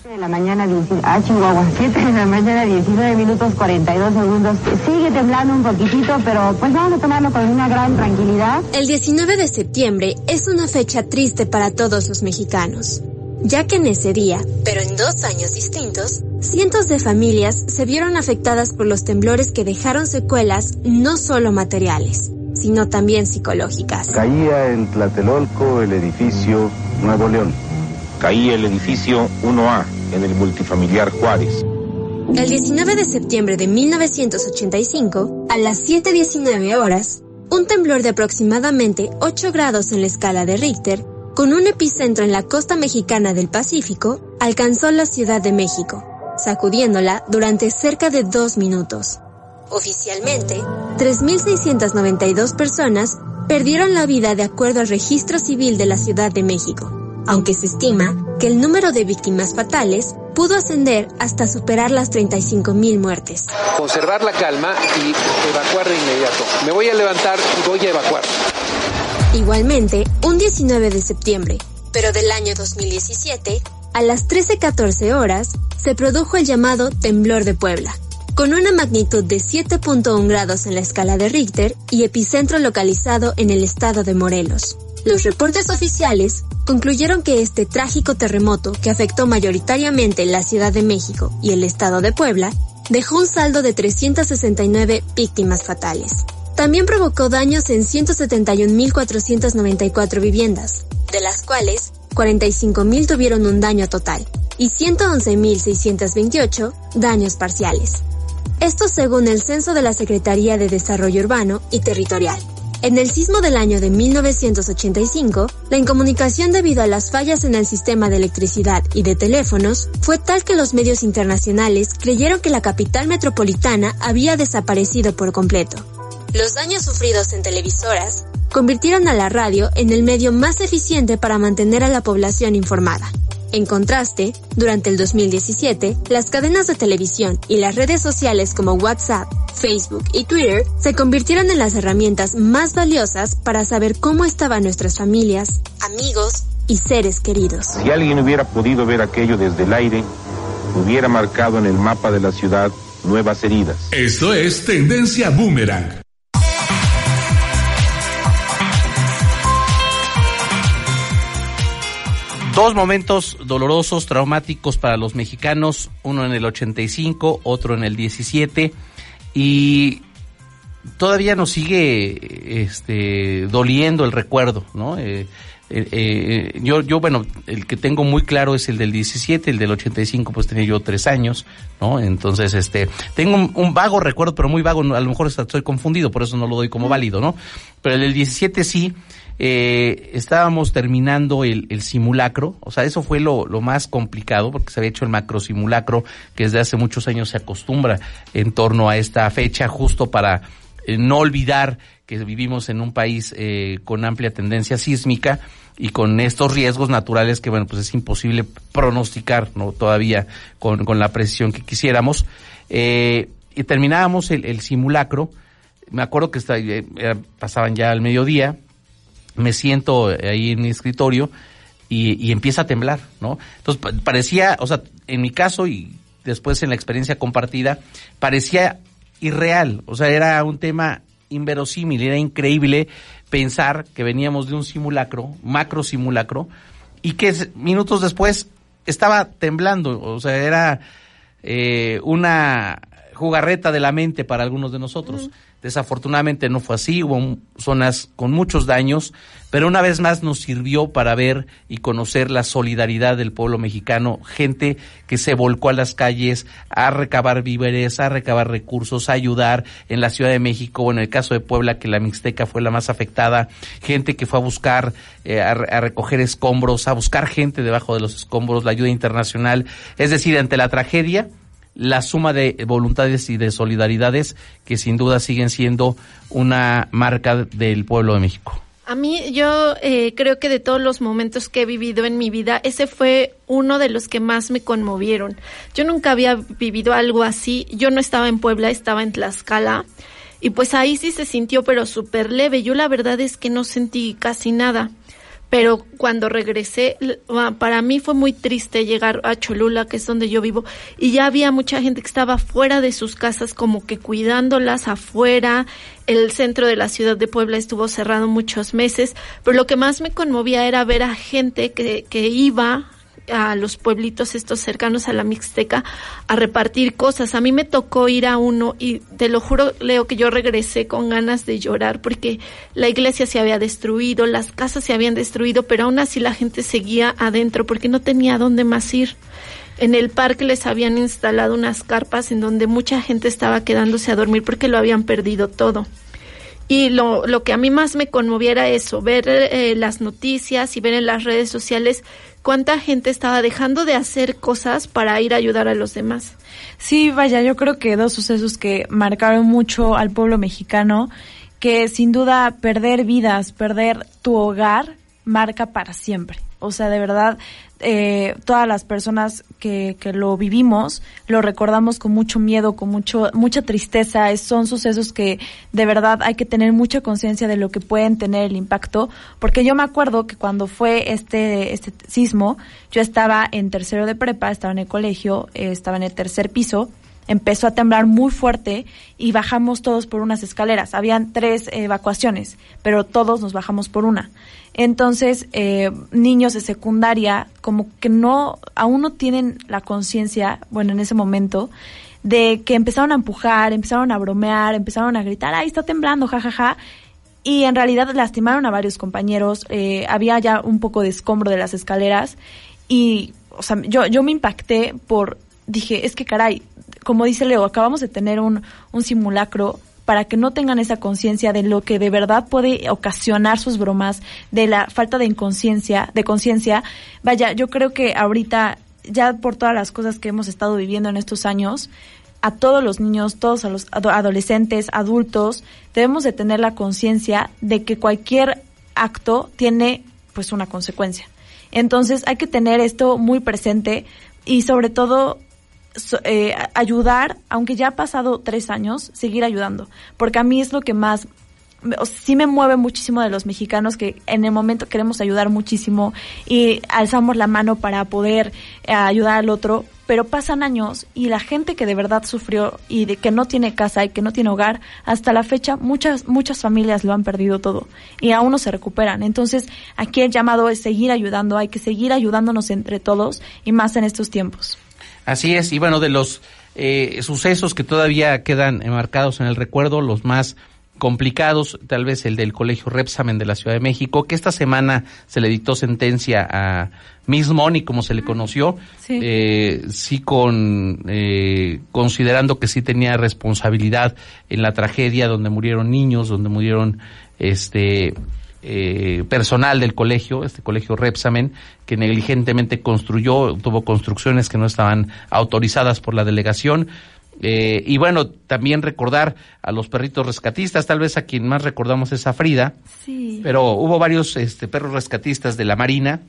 de la mañana, ah, Chihuahua, 7 de la mañana, 19 minutos 42 segundos. Sigue temblando un poquitito, pero pues vamos a tomarlo con una gran tranquilidad. El 19 de septiembre es una fecha triste para todos los mexicanos, ya que en ese día, pero en dos años distintos, cientos de familias se vieron afectadas por los temblores que dejaron secuelas no solo materiales, sino también psicológicas. Caía en Tlatelolco el edificio Nuevo León. Caía el edificio 1A en el multifamiliar Juárez. El 19 de septiembre de 1985, a las 7.19 horas, un temblor de aproximadamente 8 grados en la escala de Richter, con un epicentro en la costa mexicana del Pacífico, alcanzó la Ciudad de México, sacudiéndola durante cerca de dos minutos. Oficialmente, 3.692 personas perdieron la vida de acuerdo al registro civil de la Ciudad de México aunque se estima que el número de víctimas fatales pudo ascender hasta superar las 35.000 muertes. Conservar la calma y evacuar de inmediato. Me voy a levantar y voy a evacuar. Igualmente, un 19 de septiembre, pero del año 2017, a las 13.14 horas, se produjo el llamado temblor de Puebla, con una magnitud de 7.1 grados en la escala de Richter y epicentro localizado en el estado de Morelos. Los reportes oficiales concluyeron que este trágico terremoto, que afectó mayoritariamente la Ciudad de México y el estado de Puebla, dejó un saldo de 369 víctimas fatales. También provocó daños en 171.494 viviendas, de las cuales 45.000 tuvieron un daño total y 111.628 daños parciales. Esto según el censo de la Secretaría de Desarrollo Urbano y Territorial. En el sismo del año de 1985, la incomunicación debido a las fallas en el sistema de electricidad y de teléfonos fue tal que los medios internacionales creyeron que la capital metropolitana había desaparecido por completo. Los daños sufridos en televisoras convirtieron a la radio en el medio más eficiente para mantener a la población informada. En contraste, durante el 2017, las cadenas de televisión y las redes sociales como WhatsApp, Facebook y Twitter se convirtieron en las herramientas más valiosas para saber cómo estaban nuestras familias, amigos y seres queridos. Si alguien hubiera podido ver aquello desde el aire, hubiera marcado en el mapa de la ciudad nuevas heridas. Esto es Tendencia Boomerang. Dos momentos dolorosos, traumáticos para los mexicanos, uno en el 85, otro en el 17, y todavía nos sigue este, doliendo el recuerdo, ¿no? Eh, eh, eh, yo, yo, bueno, el que tengo muy claro es el del 17, el del 85, pues tenía yo tres años, ¿no? Entonces, este, tengo un, un, vago recuerdo, pero muy vago, a lo mejor estoy confundido, por eso no lo doy como válido, ¿no? Pero el del 17 sí, eh, estábamos terminando el, simulacro, o sea, eso fue lo, más complicado porque se había hecho el macro simulacro que desde hace muchos años se acostumbra en torno a esta fecha justo para eh, no olvidar que vivimos en un país eh, con amplia tendencia sísmica y con estos riesgos naturales que, bueno, pues es imposible pronosticar, ¿no? Todavía con, la precisión que quisiéramos. Eh, y terminábamos el, simulacro, me acuerdo que está, eh, pasaban ya al mediodía, me siento ahí en mi escritorio y, y empieza a temblar, ¿no? Entonces parecía, o sea, en mi caso y después en la experiencia compartida, parecía irreal, o sea, era un tema inverosímil, era increíble pensar que veníamos de un simulacro, macro simulacro, y que minutos después estaba temblando, o sea, era eh, una jugarreta de la mente para algunos de nosotros. Desafortunadamente no fue así, hubo zonas con muchos daños, pero una vez más nos sirvió para ver y conocer la solidaridad del pueblo mexicano, gente que se volcó a las calles a recabar víveres, a recabar recursos, a ayudar en la Ciudad de México, o en el caso de Puebla, que la Mixteca fue la más afectada, gente que fue a buscar, eh, a, a recoger escombros, a buscar gente debajo de los escombros, la ayuda internacional, es decir, ante la tragedia, la suma de voluntades y de solidaridades que sin duda siguen siendo una marca del pueblo de México. A mí yo eh, creo que de todos los momentos que he vivido en mi vida, ese fue uno de los que más me conmovieron. Yo nunca había vivido algo así. Yo no estaba en Puebla, estaba en Tlaxcala. Y pues ahí sí se sintió, pero súper leve. Yo la verdad es que no sentí casi nada pero cuando regresé, para mí fue muy triste llegar a Cholula, que es donde yo vivo, y ya había mucha gente que estaba fuera de sus casas, como que cuidándolas afuera. El centro de la ciudad de Puebla estuvo cerrado muchos meses, pero lo que más me conmovía era ver a gente que, que iba a los pueblitos estos cercanos a la Mixteca a repartir cosas. A mí me tocó ir a uno y te lo juro, Leo, que yo regresé con ganas de llorar porque la iglesia se había destruido, las casas se habían destruido, pero aún así la gente seguía adentro porque no tenía dónde más ir. En el parque les habían instalado unas carpas en donde mucha gente estaba quedándose a dormir porque lo habían perdido todo. Y lo, lo que a mí más me conmoviera eso, ver eh, las noticias y ver en las redes sociales cuánta gente estaba dejando de hacer cosas para ir a ayudar a los demás. Sí, vaya, yo creo que dos sucesos que marcaron mucho al pueblo mexicano, que sin duda perder vidas, perder tu hogar, marca para siempre. O sea, de verdad, eh, todas las personas que, que lo vivimos lo recordamos con mucho miedo, con mucho, mucha tristeza. son sucesos que de verdad hay que tener mucha conciencia de lo que pueden tener el impacto. Porque yo me acuerdo que cuando fue este, este sismo, yo estaba en tercero de prepa, estaba en el colegio, eh, estaba en el tercer piso empezó a temblar muy fuerte y bajamos todos por unas escaleras. Habían tres evacuaciones, pero todos nos bajamos por una. Entonces, eh, niños de secundaria como que no, aún no tienen la conciencia, bueno, en ese momento, de que empezaron a empujar, empezaron a bromear, empezaron a gritar, ahí está temblando, jajaja. Ja, ja. Y en realidad lastimaron a varios compañeros, eh, había ya un poco de escombro de las escaleras y, o sea, yo, yo me impacté por, dije, es que caray, como dice Leo, acabamos de tener un, un simulacro para que no tengan esa conciencia de lo que de verdad puede ocasionar sus bromas, de la falta de inconsciencia, de conciencia. Vaya, yo creo que ahorita, ya por todas las cosas que hemos estado viviendo en estos años, a todos los niños, todos a los adolescentes, adultos, debemos de tener la conciencia de que cualquier acto tiene pues una consecuencia Entonces hay que tener esto muy presente y sobre todo eh, ayudar, aunque ya ha pasado tres años, seguir ayudando, porque a mí es lo que más sí me mueve muchísimo de los mexicanos que en el momento queremos ayudar muchísimo y alzamos la mano para poder eh, ayudar al otro, pero pasan años y la gente que de verdad sufrió y de que no tiene casa y que no tiene hogar, hasta la fecha muchas muchas familias lo han perdido todo y aún no se recuperan. Entonces, aquí el llamado es seguir ayudando, hay que seguir ayudándonos entre todos y más en estos tiempos. Así es, y bueno, de los eh, sucesos que todavía quedan enmarcados en el recuerdo, los más complicados, tal vez el del Colegio Repsamen de la Ciudad de México, que esta semana se le dictó sentencia a Miss Money, como se le conoció, sí, eh, sí con, eh, considerando que sí tenía responsabilidad en la tragedia donde murieron niños, donde murieron este eh, personal del colegio, este colegio Repsamen, que negligentemente construyó, tuvo construcciones que no estaban autorizadas por la delegación. Eh, y bueno, también recordar a los perritos rescatistas, tal vez a quien más recordamos es a Frida, sí. pero hubo varios este, perros rescatistas de la Marina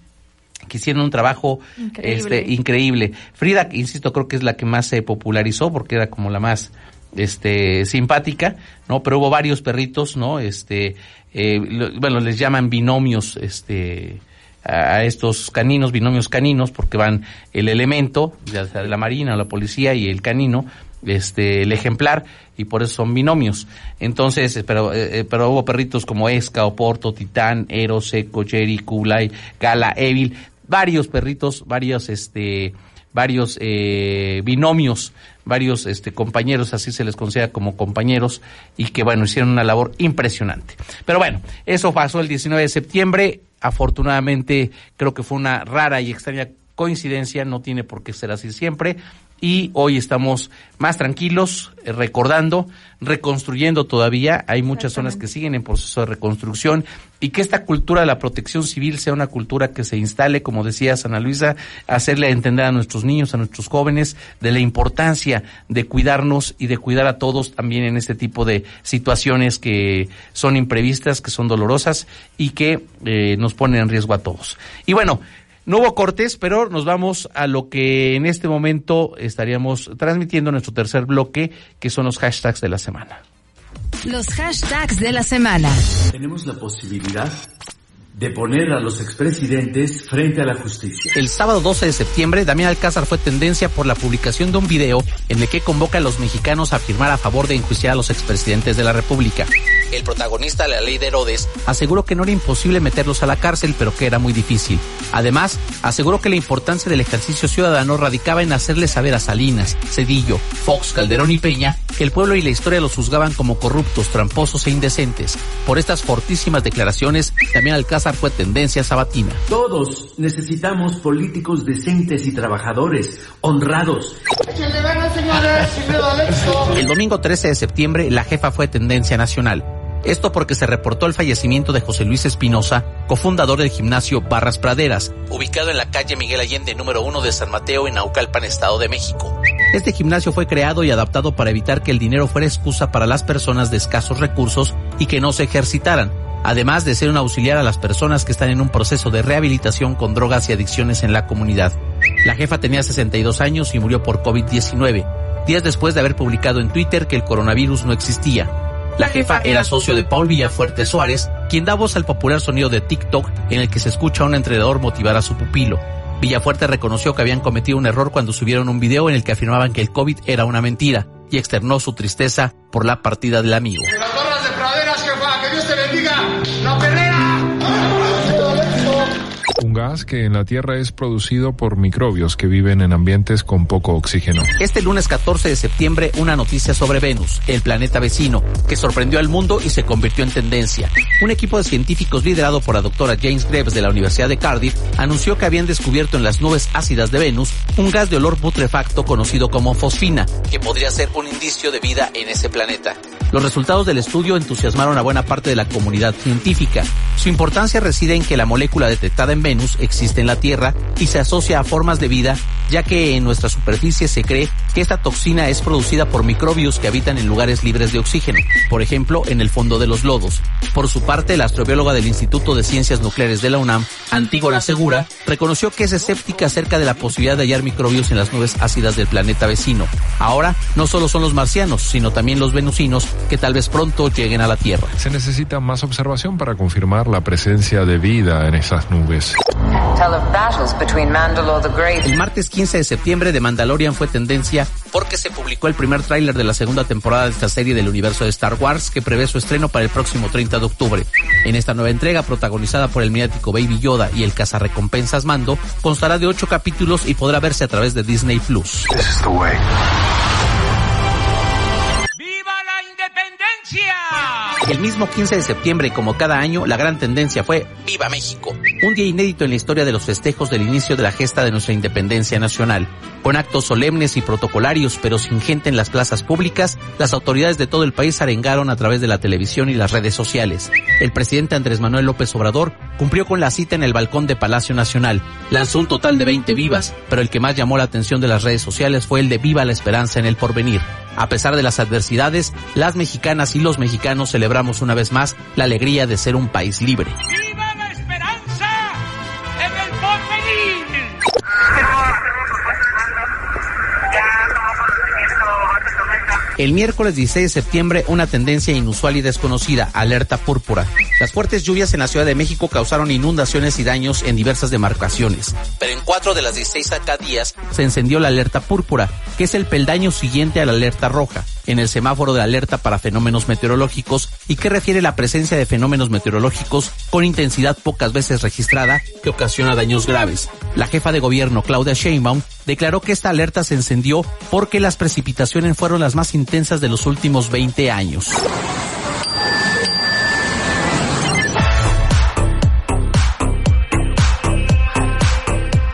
que hicieron un trabajo increíble. Este, increíble. Frida, insisto, creo que es la que más se popularizó porque era como la más este simpática, ¿no? Pero hubo varios perritos, ¿no? Este, eh, bueno, les llaman binomios, este, a estos caninos, binomios caninos, porque van el elemento, ya sea de la marina la policía y el canino, este, el ejemplar, y por eso son binomios. Entonces, pero, eh, pero hubo perritos como Esca, Oporto, Titán, Eros, Seco, Jerry, Kublai, Gala, Evil, varios perritos, varios, este, varios eh, binomios, varios este, compañeros, así se les considera como compañeros, y que bueno, hicieron una labor impresionante. Pero bueno, eso pasó el 19 de septiembre, afortunadamente creo que fue una rara y extraña coincidencia, no tiene por qué ser así siempre, y hoy estamos más tranquilos, eh, recordando, reconstruyendo todavía. Hay muchas zonas que siguen en proceso de reconstrucción y que esta cultura de la protección civil sea una cultura que se instale, como decía Ana Luisa, hacerle entender a nuestros niños, a nuestros jóvenes, de la importancia de cuidarnos y de cuidar a todos también en este tipo de situaciones que son imprevistas, que son dolorosas y que eh, nos ponen en riesgo a todos. Y bueno, no hubo cortes, pero nos vamos a lo que en este momento estaríamos transmitiendo nuestro tercer bloque, que son los hashtags de la semana. Los hashtags de la semana. Tenemos la posibilidad de poner a los expresidentes frente a la justicia. El sábado 12 de septiembre, Damián Alcázar fue tendencia por la publicación de un video en el que convoca a los mexicanos a firmar a favor de enjuiciar a los expresidentes de la República. El protagonista de la ley de Herodes aseguró que no era imposible meterlos a la cárcel, pero que era muy difícil. Además, aseguró que la importancia del ejercicio ciudadano radicaba en hacerle saber a Salinas, Cedillo, Fox, Calderón y Peña que el pueblo y la historia los juzgaban como corruptos, tramposos e indecentes. Por estas fortísimas declaraciones, Damián Alcázar fue tendencia sabatina. Todos necesitamos políticos decentes y trabajadores, honrados. El domingo 13 de septiembre, la jefa fue tendencia nacional. Esto porque se reportó el fallecimiento de José Luis Espinosa, cofundador del gimnasio Barras Praderas, ubicado en la calle Miguel Allende número 1 de San Mateo en Naucalpan, Estado de México. Este gimnasio fue creado y adaptado para evitar que el dinero fuera excusa para las personas de escasos recursos y que no se ejercitaran, además de ser un auxiliar a las personas que están en un proceso de rehabilitación con drogas y adicciones en la comunidad. La jefa tenía 62 años y murió por COVID-19, días después de haber publicado en Twitter que el coronavirus no existía. La jefa era socio de Paul Villafuerte Suárez, quien da voz al popular sonido de TikTok en el que se escucha a un entrenador motivar a su pupilo. Villafuerte reconoció que habían cometido un error cuando subieron un video en el que afirmaban que el COVID era una mentira y externó su tristeza por la partida del amigo. La perrera un gas que en la Tierra es producido por microbios que viven en ambientes con poco oxígeno. Este lunes 14 de septiembre, una noticia sobre Venus, el planeta vecino, que sorprendió al mundo y se convirtió en tendencia. Un equipo de científicos liderado por la doctora James Greaves de la Universidad de Cardiff anunció que habían descubierto en las nubes ácidas de Venus un gas de olor putrefacto conocido como fosfina, que podría ser un indicio de vida en ese planeta. Los resultados del estudio entusiasmaron a buena parte de la comunidad científica. Su importancia reside en que la molécula detectada en Venus existe en la Tierra y se asocia a formas de vida, ya que en nuestra superficie se cree que esta toxina es producida por microbios que habitan en lugares libres de oxígeno, por ejemplo, en el fondo de los lodos. Por su parte, la astrobióloga del Instituto de Ciencias Nucleares de la UNAM, Antígona Segura, reconoció que es escéptica acerca de la posibilidad de hallar microbios en las nubes ácidas del planeta vecino. Ahora, no solo son los marcianos, sino también los venusinos que tal vez pronto lleguen a la Tierra. Se necesita más observación para confirmar la presencia de vida en esas nubes. El martes 15 de septiembre de Mandalorian fue tendencia porque se publicó el primer tráiler de la segunda temporada de esta serie del universo de Star Wars que prevé su estreno para el próximo 30 de octubre. En esta nueva entrega, protagonizada por el mediático Baby Yoda y el cazarrecompensas Mando, constará de ocho capítulos y podrá verse a través de Disney Plus. El mismo 15 de septiembre, como cada año, la gran tendencia fue ¡Viva México! Un día inédito en la historia de los festejos del inicio de la gesta de nuestra independencia nacional. Con actos solemnes y protocolarios, pero sin gente en las plazas públicas, las autoridades de todo el país arengaron a través de la televisión y las redes sociales. El presidente Andrés Manuel López Obrador cumplió con la cita en el balcón de Palacio Nacional. Lanzó un total de 20 vivas, pero el que más llamó la atención de las redes sociales fue el de Viva la Esperanza en el porvenir. A pesar de las adversidades, las mexicanas y los mexicanos celebramos una vez más la alegría de ser un país libre. ¡Viva la esperanza en el porvenir! El miércoles 16 de septiembre, una tendencia inusual y desconocida, alerta púrpura. Las fuertes lluvias en la Ciudad de México causaron inundaciones y daños en diversas demarcaciones. Pero en cuatro de las 16 días se encendió la alerta púrpura, que es el peldaño siguiente a la alerta roja, en el semáforo de alerta para fenómenos meteorológicos y que refiere la presencia de fenómenos meteorológicos con intensidad pocas veces registrada que ocasiona daños graves. La jefa de gobierno, Claudia Sheinbaum, declaró que esta alerta se encendió porque las precipitaciones fueron las más intensas de los últimos 20 años.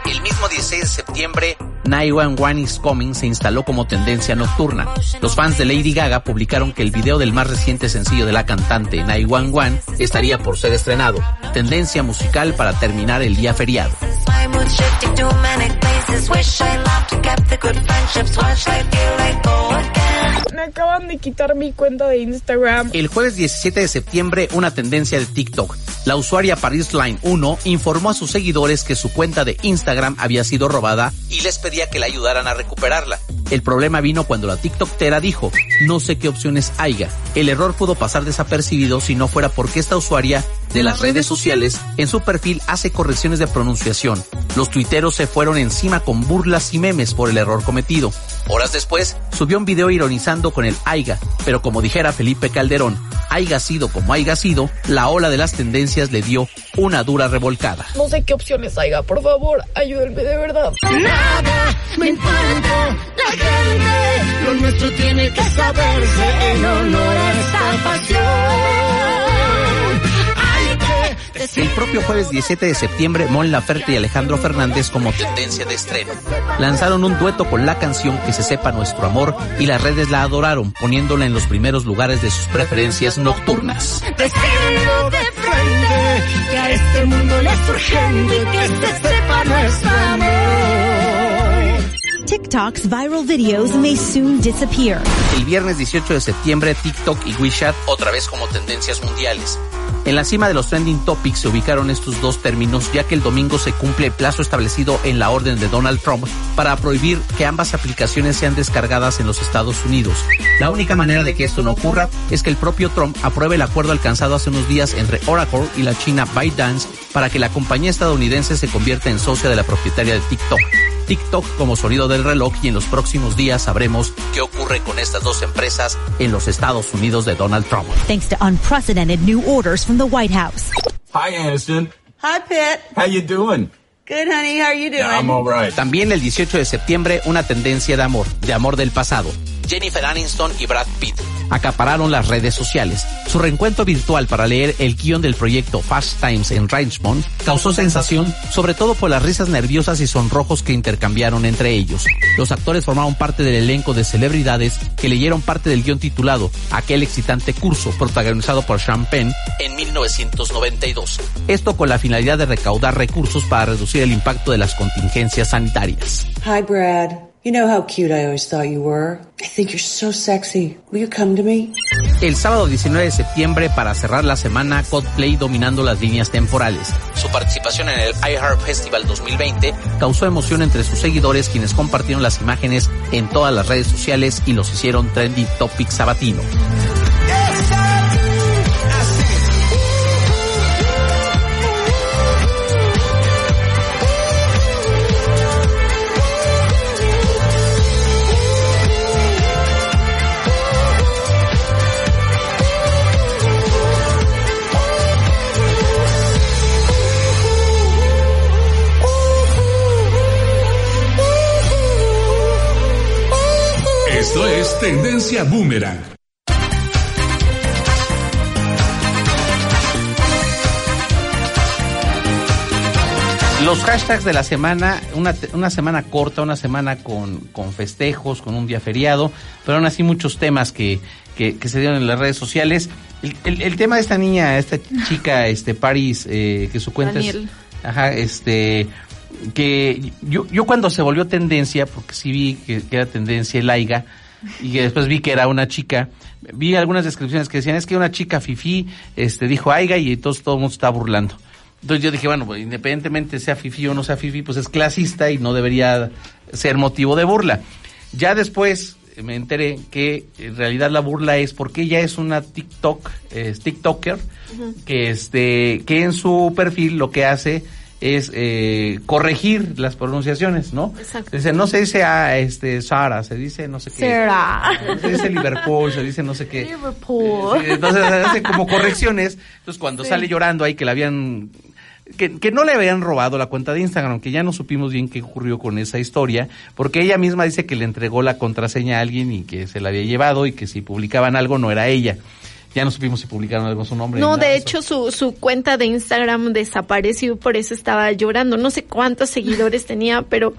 El mismo 16 de septiembre, 911 is Coming se instaló como tendencia nocturna. Los fans de Lady Gaga publicaron que el video del más reciente sencillo de la cantante 911 estaría por ser estrenado. Tendencia musical para terminar el día feriado. My mood shifting to many places. Wish I loved kept the good friendships. Watch life here I go again. Acaban de quitar mi cuenta de Instagram. El jueves 17 de septiembre, una tendencia de TikTok. La usuaria Line 1 informó a sus seguidores que su cuenta de Instagram había sido robada y les pedía que la ayudaran a recuperarla. El problema vino cuando la TikToktera dijo, no sé qué opciones haya. El error pudo pasar desapercibido si no fuera porque esta usuaria de las redes sociales en su perfil hace correcciones de pronunciación. Los tuiteros se fueron encima con burlas y memes por el error cometido. Horas después, subió un video ironizando con el AIGA, pero como dijera Felipe Calderón, haya sido como haya sido, la ola de las tendencias le dio una dura revolcada. No sé qué opciones haya, por favor, ayúdenme de verdad. Nada me importa la gente, lo nuestro tiene que saberse en honor a esta pasión. El propio jueves 17 de septiembre, Mon Laferte y Alejandro Fernández como tendencia de estreno. Lanzaron un dueto con la canción Que se sepa nuestro amor y las redes la adoraron, poniéndola en los primeros lugares de sus preferencias nocturnas. Decirlo de frente, que a este mundo le es urgente que se sepa nuestro amor. TikTok's viral videos may soon disappear. El viernes 18 de septiembre, TikTok y WeChat otra vez como tendencias mundiales. En la cima de los trending topics se ubicaron estos dos términos, ya que el domingo se cumple el plazo establecido en la orden de Donald Trump para prohibir que ambas aplicaciones sean descargadas en los Estados Unidos. La única manera de que esto no ocurra es que el propio Trump apruebe el acuerdo alcanzado hace unos días entre Oracle y la china ByteDance para que la compañía estadounidense se convierta en socia de la propietaria de TikTok. TikTok como sonido del reloj y en los próximos días sabremos qué ocurre con estas dos empresas en los Estados Unidos de Donald Trump. Thanks to unprecedented new orders from the White House. Hi, Aniston. Hi, Pitt. How you doing? Good, honey. How are you doing? Yeah, I'm all right. También el 18 de septiembre una tendencia de amor, de amor del pasado. Jennifer Aniston y Brad Pitt. acapararon las redes sociales. Su reencuentro virtual para leer el guion del proyecto Fast Times en Richmond causó sensación, sobre todo por las risas nerviosas y sonrojos que intercambiaron entre ellos. Los actores formaron parte del elenco de celebridades que leyeron parte del guion titulado Aquel excitante curso, protagonizado por Sean Penn en 1992. Esto con la finalidad de recaudar recursos para reducir el impacto de las contingencias sanitarias. Hi, Brad. You know how cute I always thought you were. I think you're so sexy. Will you come to me? El sábado 19 de septiembre, para cerrar la semana, Coldplay dominando las líneas temporales. Su participación en el iHeart Festival 2020 causó emoción entre sus seguidores, quienes compartieron las imágenes en todas las redes sociales y los hicieron trending topic sabatino. Es Tendencia Boomerang. Los hashtags de la semana, una, una semana corta, una semana con, con, festejos, con un día feriado, pero aún así muchos temas que, que, que se dieron en las redes sociales. El, el, el, tema de esta niña, esta chica, este Paris, eh, que su cuenta Daniel. es... Ajá, este que yo, yo cuando se volvió tendencia, porque sí vi que, que era tendencia el AIGA, y después vi que era una chica, vi algunas descripciones que decían, es que una chica fifí este, dijo AIGA y entonces todo el mundo está burlando. Entonces yo dije, bueno, pues, independientemente sea fifí o no sea fifí, pues es clasista y no debería ser motivo de burla. Ya después me enteré que en realidad la burla es porque ella es una TikTok, es TikToker, uh -huh. que este, que en su perfil lo que hace es eh, corregir las pronunciaciones, ¿no? Exacto. Dice, no se dice a este Sara, se dice no sé qué. Sarah. Se dice Liverpool, se dice no sé qué. Liverpool. Sí, entonces hace como correcciones. Entonces cuando sí. sale llorando ahí que la habían que, que, no le habían robado la cuenta de Instagram, que ya no supimos bien qué ocurrió con esa historia, porque ella misma dice que le entregó la contraseña a alguien y que se la había llevado y que si publicaban algo no era ella. Ya no supimos si publicaron algo su nombre. No, de hecho su, su cuenta de Instagram desapareció, por eso estaba llorando. No sé cuántos seguidores tenía, pero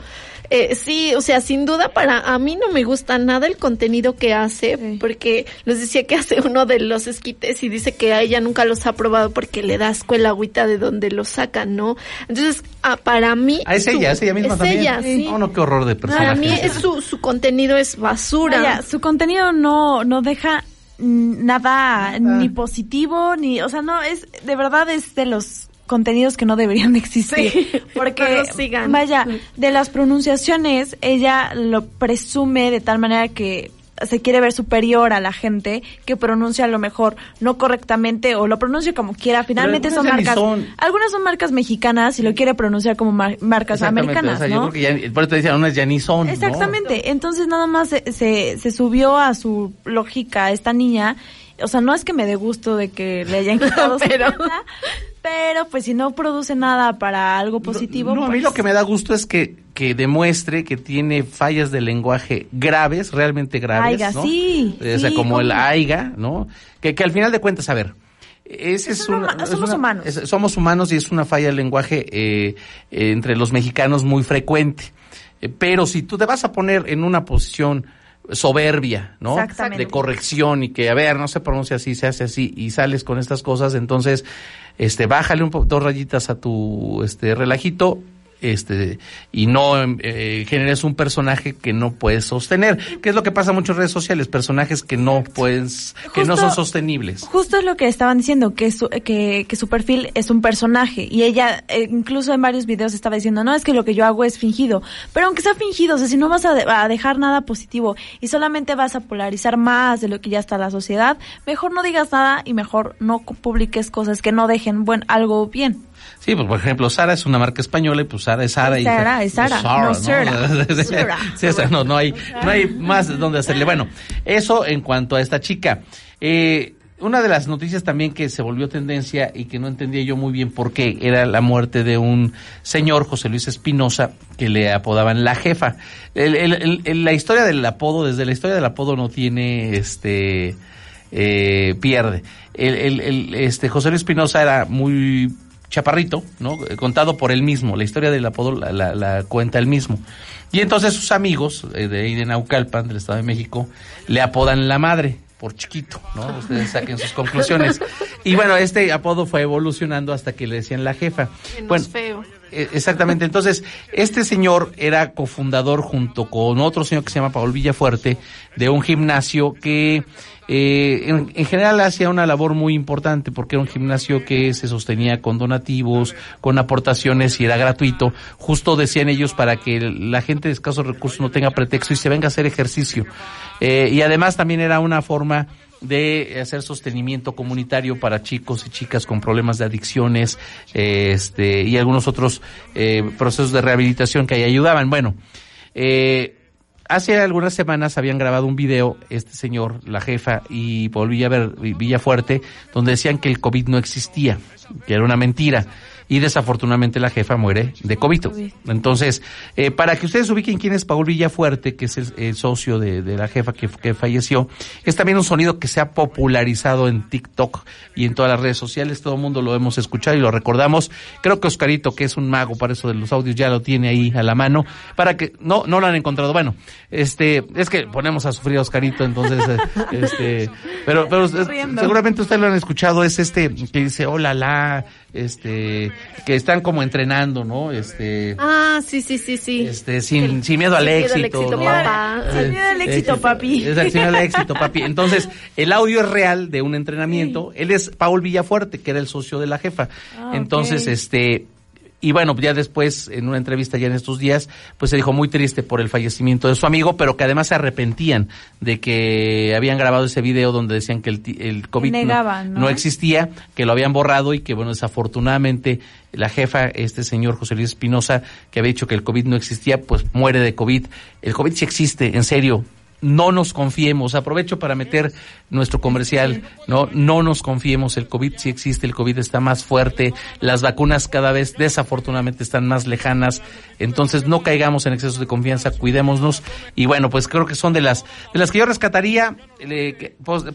eh, sí, o sea, sin duda para a mí no me gusta nada el contenido que hace, sí. porque les decía que hace uno de los esquites y dice que a ella nunca los ha probado porque le da asco el agüita de donde los sacan, ¿no? Entonces, ah, para mí... Ah, es su, ella, es ella misma es también. Ella, sí. Oh, no, qué horror de persona. Para mí es su, su contenido es basura. Vaya, su contenido no, no deja nada, nada, ni positivo, ni, o sea, no, es, de verdad es de los contenidos que no deberían existir. Sí, porque, sigan. vaya, de las pronunciaciones, ella lo presume de tal manera que se quiere ver superior a la gente que pronuncia a lo mejor no correctamente o lo pronuncia como quiera. Finalmente son marcas, son... algunas son marcas mexicanas y lo quiere pronunciar como mar marcas americanas, o sea, ¿no? Yo creo que ya, por eso te decía, unas ya ni son. Exactamente. ¿no? Entonces nada más se, se, se subió a su lógica esta niña. O sea, no es que me dé gusto de que le hayan quitado pero... su cuenta, pero pues si no produce nada para algo positivo. No, no pues... a mí lo que me da gusto es que, que demuestre que tiene fallas de lenguaje graves, realmente graves. Aiga, ¿no? sí. O sea, sí, como ¿cómo? el aiga, ¿no? Que, que al final de cuentas, a ver, ese es, es una, una, somos una, humanos. Es, somos humanos y es una falla de lenguaje eh, eh, entre los mexicanos muy frecuente. Eh, pero si tú te vas a poner en una posición soberbia, ¿no? De corrección y que, a ver, no se pronuncia así, se hace así y sales con estas cosas, entonces, este, bájale un po dos rayitas a tu, este, relajito, este y no eh, generes un personaje que no puedes sostener que es lo que pasa en muchas redes sociales personajes que no puedes que justo, no son sostenibles. justo es lo que estaban diciendo que su, que, que su perfil es un personaje y ella eh, incluso en varios videos estaba diciendo no es que lo que yo hago es fingido pero aunque sea fingido o sea si no vas a, de, a dejar nada positivo y solamente vas a polarizar más de lo que ya está la sociedad mejor no digas nada y mejor no publiques cosas que no dejen buen algo bien Sí, pues por ejemplo, Sara es una marca española y pues Sara es Sara. Sara, y, es Sara, no Sara. No, sí, no, no hay, no hay más donde hacerle. Bueno, eso en cuanto a esta chica. Eh, una de las noticias también que se volvió tendencia y que no entendía yo muy bien por qué era la muerte de un señor, José Luis Espinosa, que le apodaban la jefa. la historia del apodo, desde la historia del apodo no tiene, este, eh, pierde. El, este, José Luis Espinosa era muy chaparrito, ¿no? Contado por él mismo. La historia del apodo la, cuenta él mismo. Y entonces sus amigos eh, de ahí de Naucalpan, del Estado de México, le apodan la madre por chiquito, ¿no? Ustedes saquen sus conclusiones. Y bueno, este apodo fue evolucionando hasta que le decían la jefa. Bueno, feo. E, exactamente. Entonces, este señor era cofundador junto con otro señor que se llama Paul Villafuerte de un gimnasio que eh, en, en, general hacía una labor muy importante porque era un gimnasio que se sostenía con donativos, con aportaciones y era gratuito. Justo decían ellos para que la gente de escasos recursos no tenga pretexto y se venga a hacer ejercicio. Eh, y además también era una forma de hacer sostenimiento comunitario para chicos y chicas con problemas de adicciones este, y algunos otros eh, procesos de rehabilitación que ahí ayudaban. Bueno, eh, hace algunas semanas habían grabado un video, este señor, la jefa y Paul Villafuerte, donde decían que el COVID no existía, que era una mentira y desafortunadamente la jefa muere de COVID. Entonces, eh, para que ustedes ubiquen quién es Paul Villafuerte, que es el, socio de, la jefa que, que, falleció, es también un sonido que se ha popularizado en TikTok y en todas las redes sociales, todo el mundo lo hemos escuchado y lo recordamos. Creo que Oscarito, que es un mago para eso de los audios, ya lo tiene ahí a la mano, para que, no, no lo han encontrado. Bueno, este, es que ponemos a sufrir a Oscarito, entonces, eh, este, pero, pero seguramente ustedes lo han escuchado, es este que dice, hola, la, este, que están como entrenando, ¿no? Este. Ah, sí, sí, sí, sí. Este, sin, sin miedo al éxito. Sin miedo al éxito, papi. sin miedo al éxito, papi. Entonces, el audio es real de un entrenamiento. Él es Paul Villafuerte, que era el socio de la jefa. Ah, Entonces, este, y bueno, ya después, en una entrevista ya en estos días, pues se dijo muy triste por el fallecimiento de su amigo, pero que además se arrepentían de que habían grabado ese video donde decían que el, el COVID no, existía, que lo habían borrado y que, bueno, desafortunadamente la jefa, este señor José Luis Espinosa, que había dicho que el COVID no existía, pues muere de COVID. El COVID sí existe, en serio, no nos confiemos. Aprovecho para meter nuestro comercial, ¿no? No nos confiemos. El COVID sí existe, el COVID está más fuerte. Las vacunas cada vez desafortunadamente están más lejanas. Entonces no caigamos en exceso de confianza, cuidémonos. Y bueno, pues creo que son de las, de las que yo rescataría.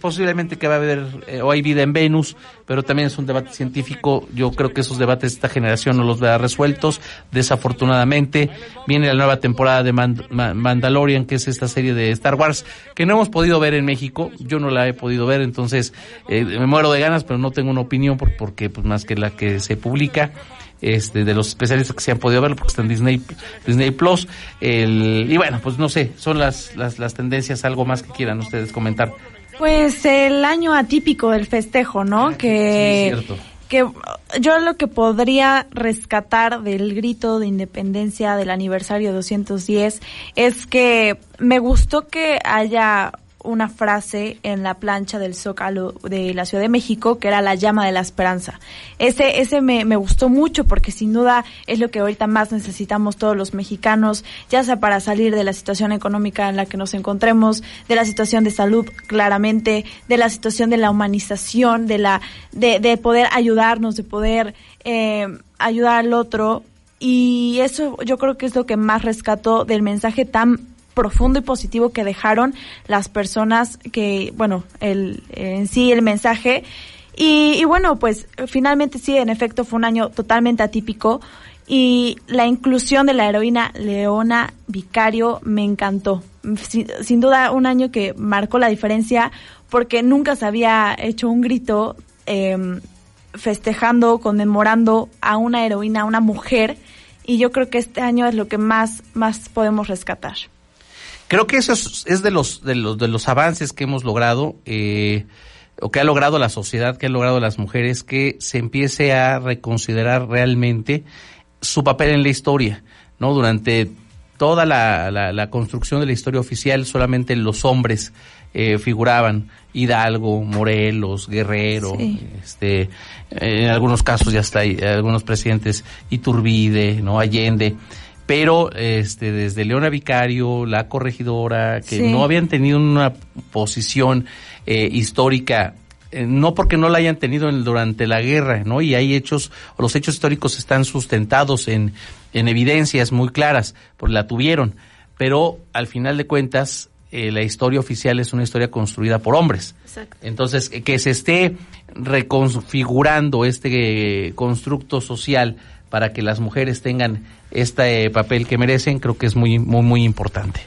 Posiblemente que va a haber, eh, o hay vida en Venus, pero también es un debate científico. Yo creo que esos debates de esta generación no los verá resueltos. Desafortunadamente, viene la nueva temporada de Mandalorian, que es esta serie de Star Wars, que no hemos podido ver en México. Yo no la he podido ver, entonces eh, me muero de ganas, pero no tengo una opinión porque pues más que la que se publica. Este, de los especialistas que se han podido ver porque está en Disney, Disney Plus. El, y bueno, pues no sé, son las, las, las tendencias, algo más que quieran ustedes comentar. Pues el año atípico del festejo, ¿no? Ah, que, que yo lo que podría rescatar del grito de independencia del aniversario 210 es que me gustó que haya una frase en la plancha del Zócalo de la Ciudad de México que era la llama de la esperanza. Ese, ese me, me, gustó mucho porque sin duda es lo que ahorita más necesitamos todos los mexicanos, ya sea para salir de la situación económica en la que nos encontremos, de la situación de salud claramente, de la situación de la humanización, de la, de, de poder ayudarnos, de poder eh, ayudar al otro. Y eso yo creo que es lo que más rescato del mensaje tan profundo y positivo que dejaron las personas que, bueno, el, en sí el mensaje. Y, bueno, pues finalmente sí, en efecto fue un año totalmente atípico y la inclusión de la heroína Leona Vicario me encantó. Sin, duda un año que marcó la diferencia porque nunca se había hecho un grito em, festejando, conmemorando a una heroína, a una mujer y yo creo que este año es lo que más, más podemos rescatar. Creo que eso es, de, los, de, los, de los avances que hemos logrado, eh, o que ha logrado la sociedad, que ha logrado las mujeres, que se empiece a reconsiderar realmente su papel en la historia, ¿no? Durante toda la, la, construcción de la historia oficial, solamente los hombres eh, figuraban, Hidalgo, Morelos, Guerrero, este, en algunos casos ya está, algunos presidentes, Iturbide, ¿no? Allende pero este desde Leona Vicario, la corregidora, que no habían tenido una posición eh, histórica eh, no porque no la hayan tenido durante la guerra, ¿no? Y hay hechos, los hechos históricos están sustentados en, en evidencias muy claras, porque la tuvieron, pero al final de cuentas eh, la historia oficial es una historia construida por hombres. Entonces, que se esté reconfigurando este constructo social para que las mujeres tengan este papel que merecen, creo que es muy, muy, muy importante.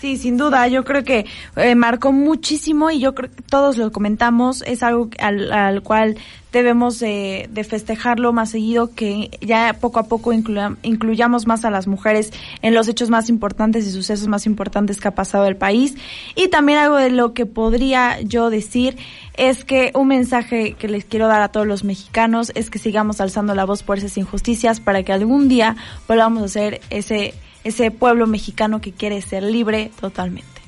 Sí, sin duda, yo creo que eh, marcó muchísimo y yo creo que todos lo comentamos, es algo al, cual debemos de, festejarlo más seguido, que ya poco a poco incluyamos más a las mujeres en los hechos más importantes y sucesos más importantes que ha pasado el país. Y también algo de lo que podría yo decir es que un mensaje que les quiero dar a todos los mexicanos es que sigamos alzando la voz por esas injusticias para que algún día volvamos a hacer ese ese pueblo mexicano que quiere ser libre totalmente.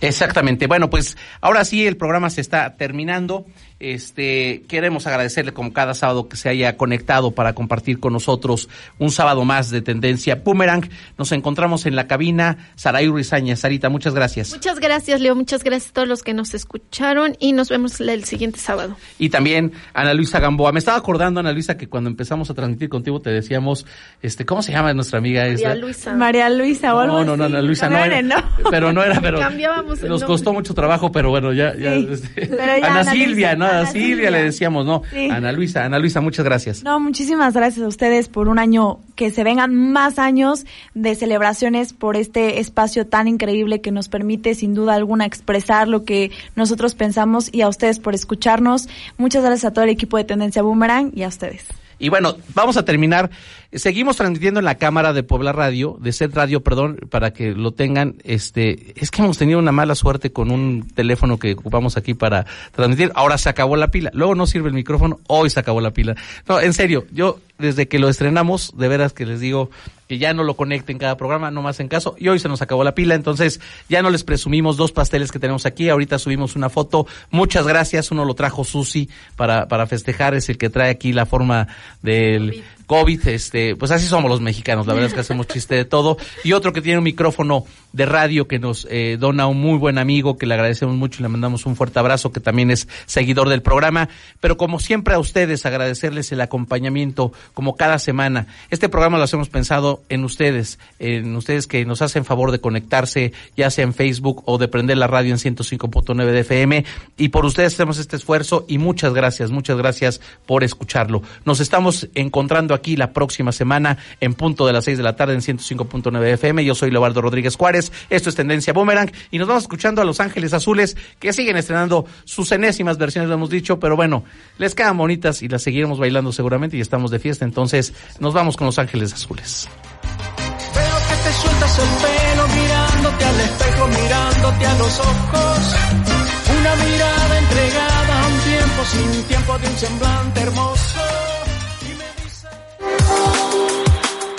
Exactamente. Bueno, pues ahora sí el programa se está terminando. Este, queremos agradecerle como cada sábado que se haya conectado para compartir con nosotros un sábado más de Tendencia Boomerang. Nos encontramos en la cabina. Saray Rizaña, Sarita, muchas gracias. Muchas gracias, Leo. Muchas gracias a todos los que nos escucharon y nos vemos el siguiente sábado. Y también Ana Luisa Gamboa. Me estaba acordando, Ana Luisa, que cuando empezamos a transmitir contigo te decíamos, este, ¿cómo se llama nuestra amiga? María Luisa. María Luisa, o No, no, no, Ana Luisa no, era, no. Pero no era, pero Cambiábamos nos costó mucho trabajo, pero bueno, ya, ya, este, Ana, Silvia, ¿no? Ana Silvia, le decíamos, ¿no? Ana Luisa, Ana Luisa, muchas gracias. No, muchísimas gracias a ustedes por un año, que se vengan más años de celebraciones por este espacio tan increíble que nos permite sin duda alguna expresar lo que nosotros pensamos y a ustedes por escucharnos. Muchas gracias a todo el equipo de Tendencia Boomerang y a ustedes. Y bueno, vamos a terminar. Seguimos transmitiendo en la cámara de Puebla Radio, de Set Radio, perdón, para que lo tengan. Este, es que hemos tenido una mala suerte con un teléfono que ocupamos aquí para transmitir. Ahora se acabó la pila. Luego no sirve el micrófono. Hoy se acabó la pila. No, en serio, yo desde que lo estrenamos, de veras que les digo que ya no lo conecten en cada programa, no más en caso. Y hoy se nos acabó la pila, entonces ya no les presumimos dos pasteles que tenemos aquí. Ahorita subimos una foto. Muchas gracias. Uno lo trajo Susi para, para festejar, es el que trae aquí la forma del COVID, este, pues así somos los mexicanos, la verdad es que hacemos chiste de todo. Y otro que tiene un micrófono de radio que nos eh, dona un muy buen amigo, que le agradecemos mucho y le mandamos un fuerte abrazo, que también es seguidor del programa. Pero como siempre a ustedes, agradecerles el acompañamiento, como cada semana. Este programa lo hacemos pensado en ustedes, en ustedes que nos hacen favor de conectarse, ya sea en Facebook o de prender la radio en 105.9 de FM. Y por ustedes hacemos este esfuerzo y muchas gracias, muchas gracias por escucharlo. Nos estamos encontrando aquí la próxima semana en punto de las 6 de la tarde en 105.9 FM. Yo soy Leobardo Rodríguez Juárez. Esto es Tendencia Boomerang y nos vamos escuchando a Los Ángeles Azules que siguen estrenando sus enésimas versiones, lo hemos dicho, pero bueno, les quedan bonitas y las seguiremos bailando seguramente y estamos de fiesta. Entonces nos vamos con Los Ángeles Azules. Veo que te sueltas el pelo mirándote al espejo, mirándote a los ojos. Una mirada entregada a un tiempo sin tiempo de un semblante hermoso.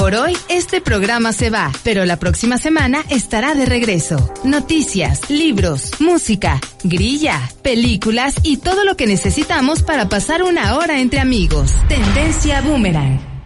Por hoy este programa se va, pero la próxima semana estará de regreso. Noticias, libros, música, grilla, películas y todo lo que necesitamos para pasar una hora entre amigos. Tendencia Boomerang.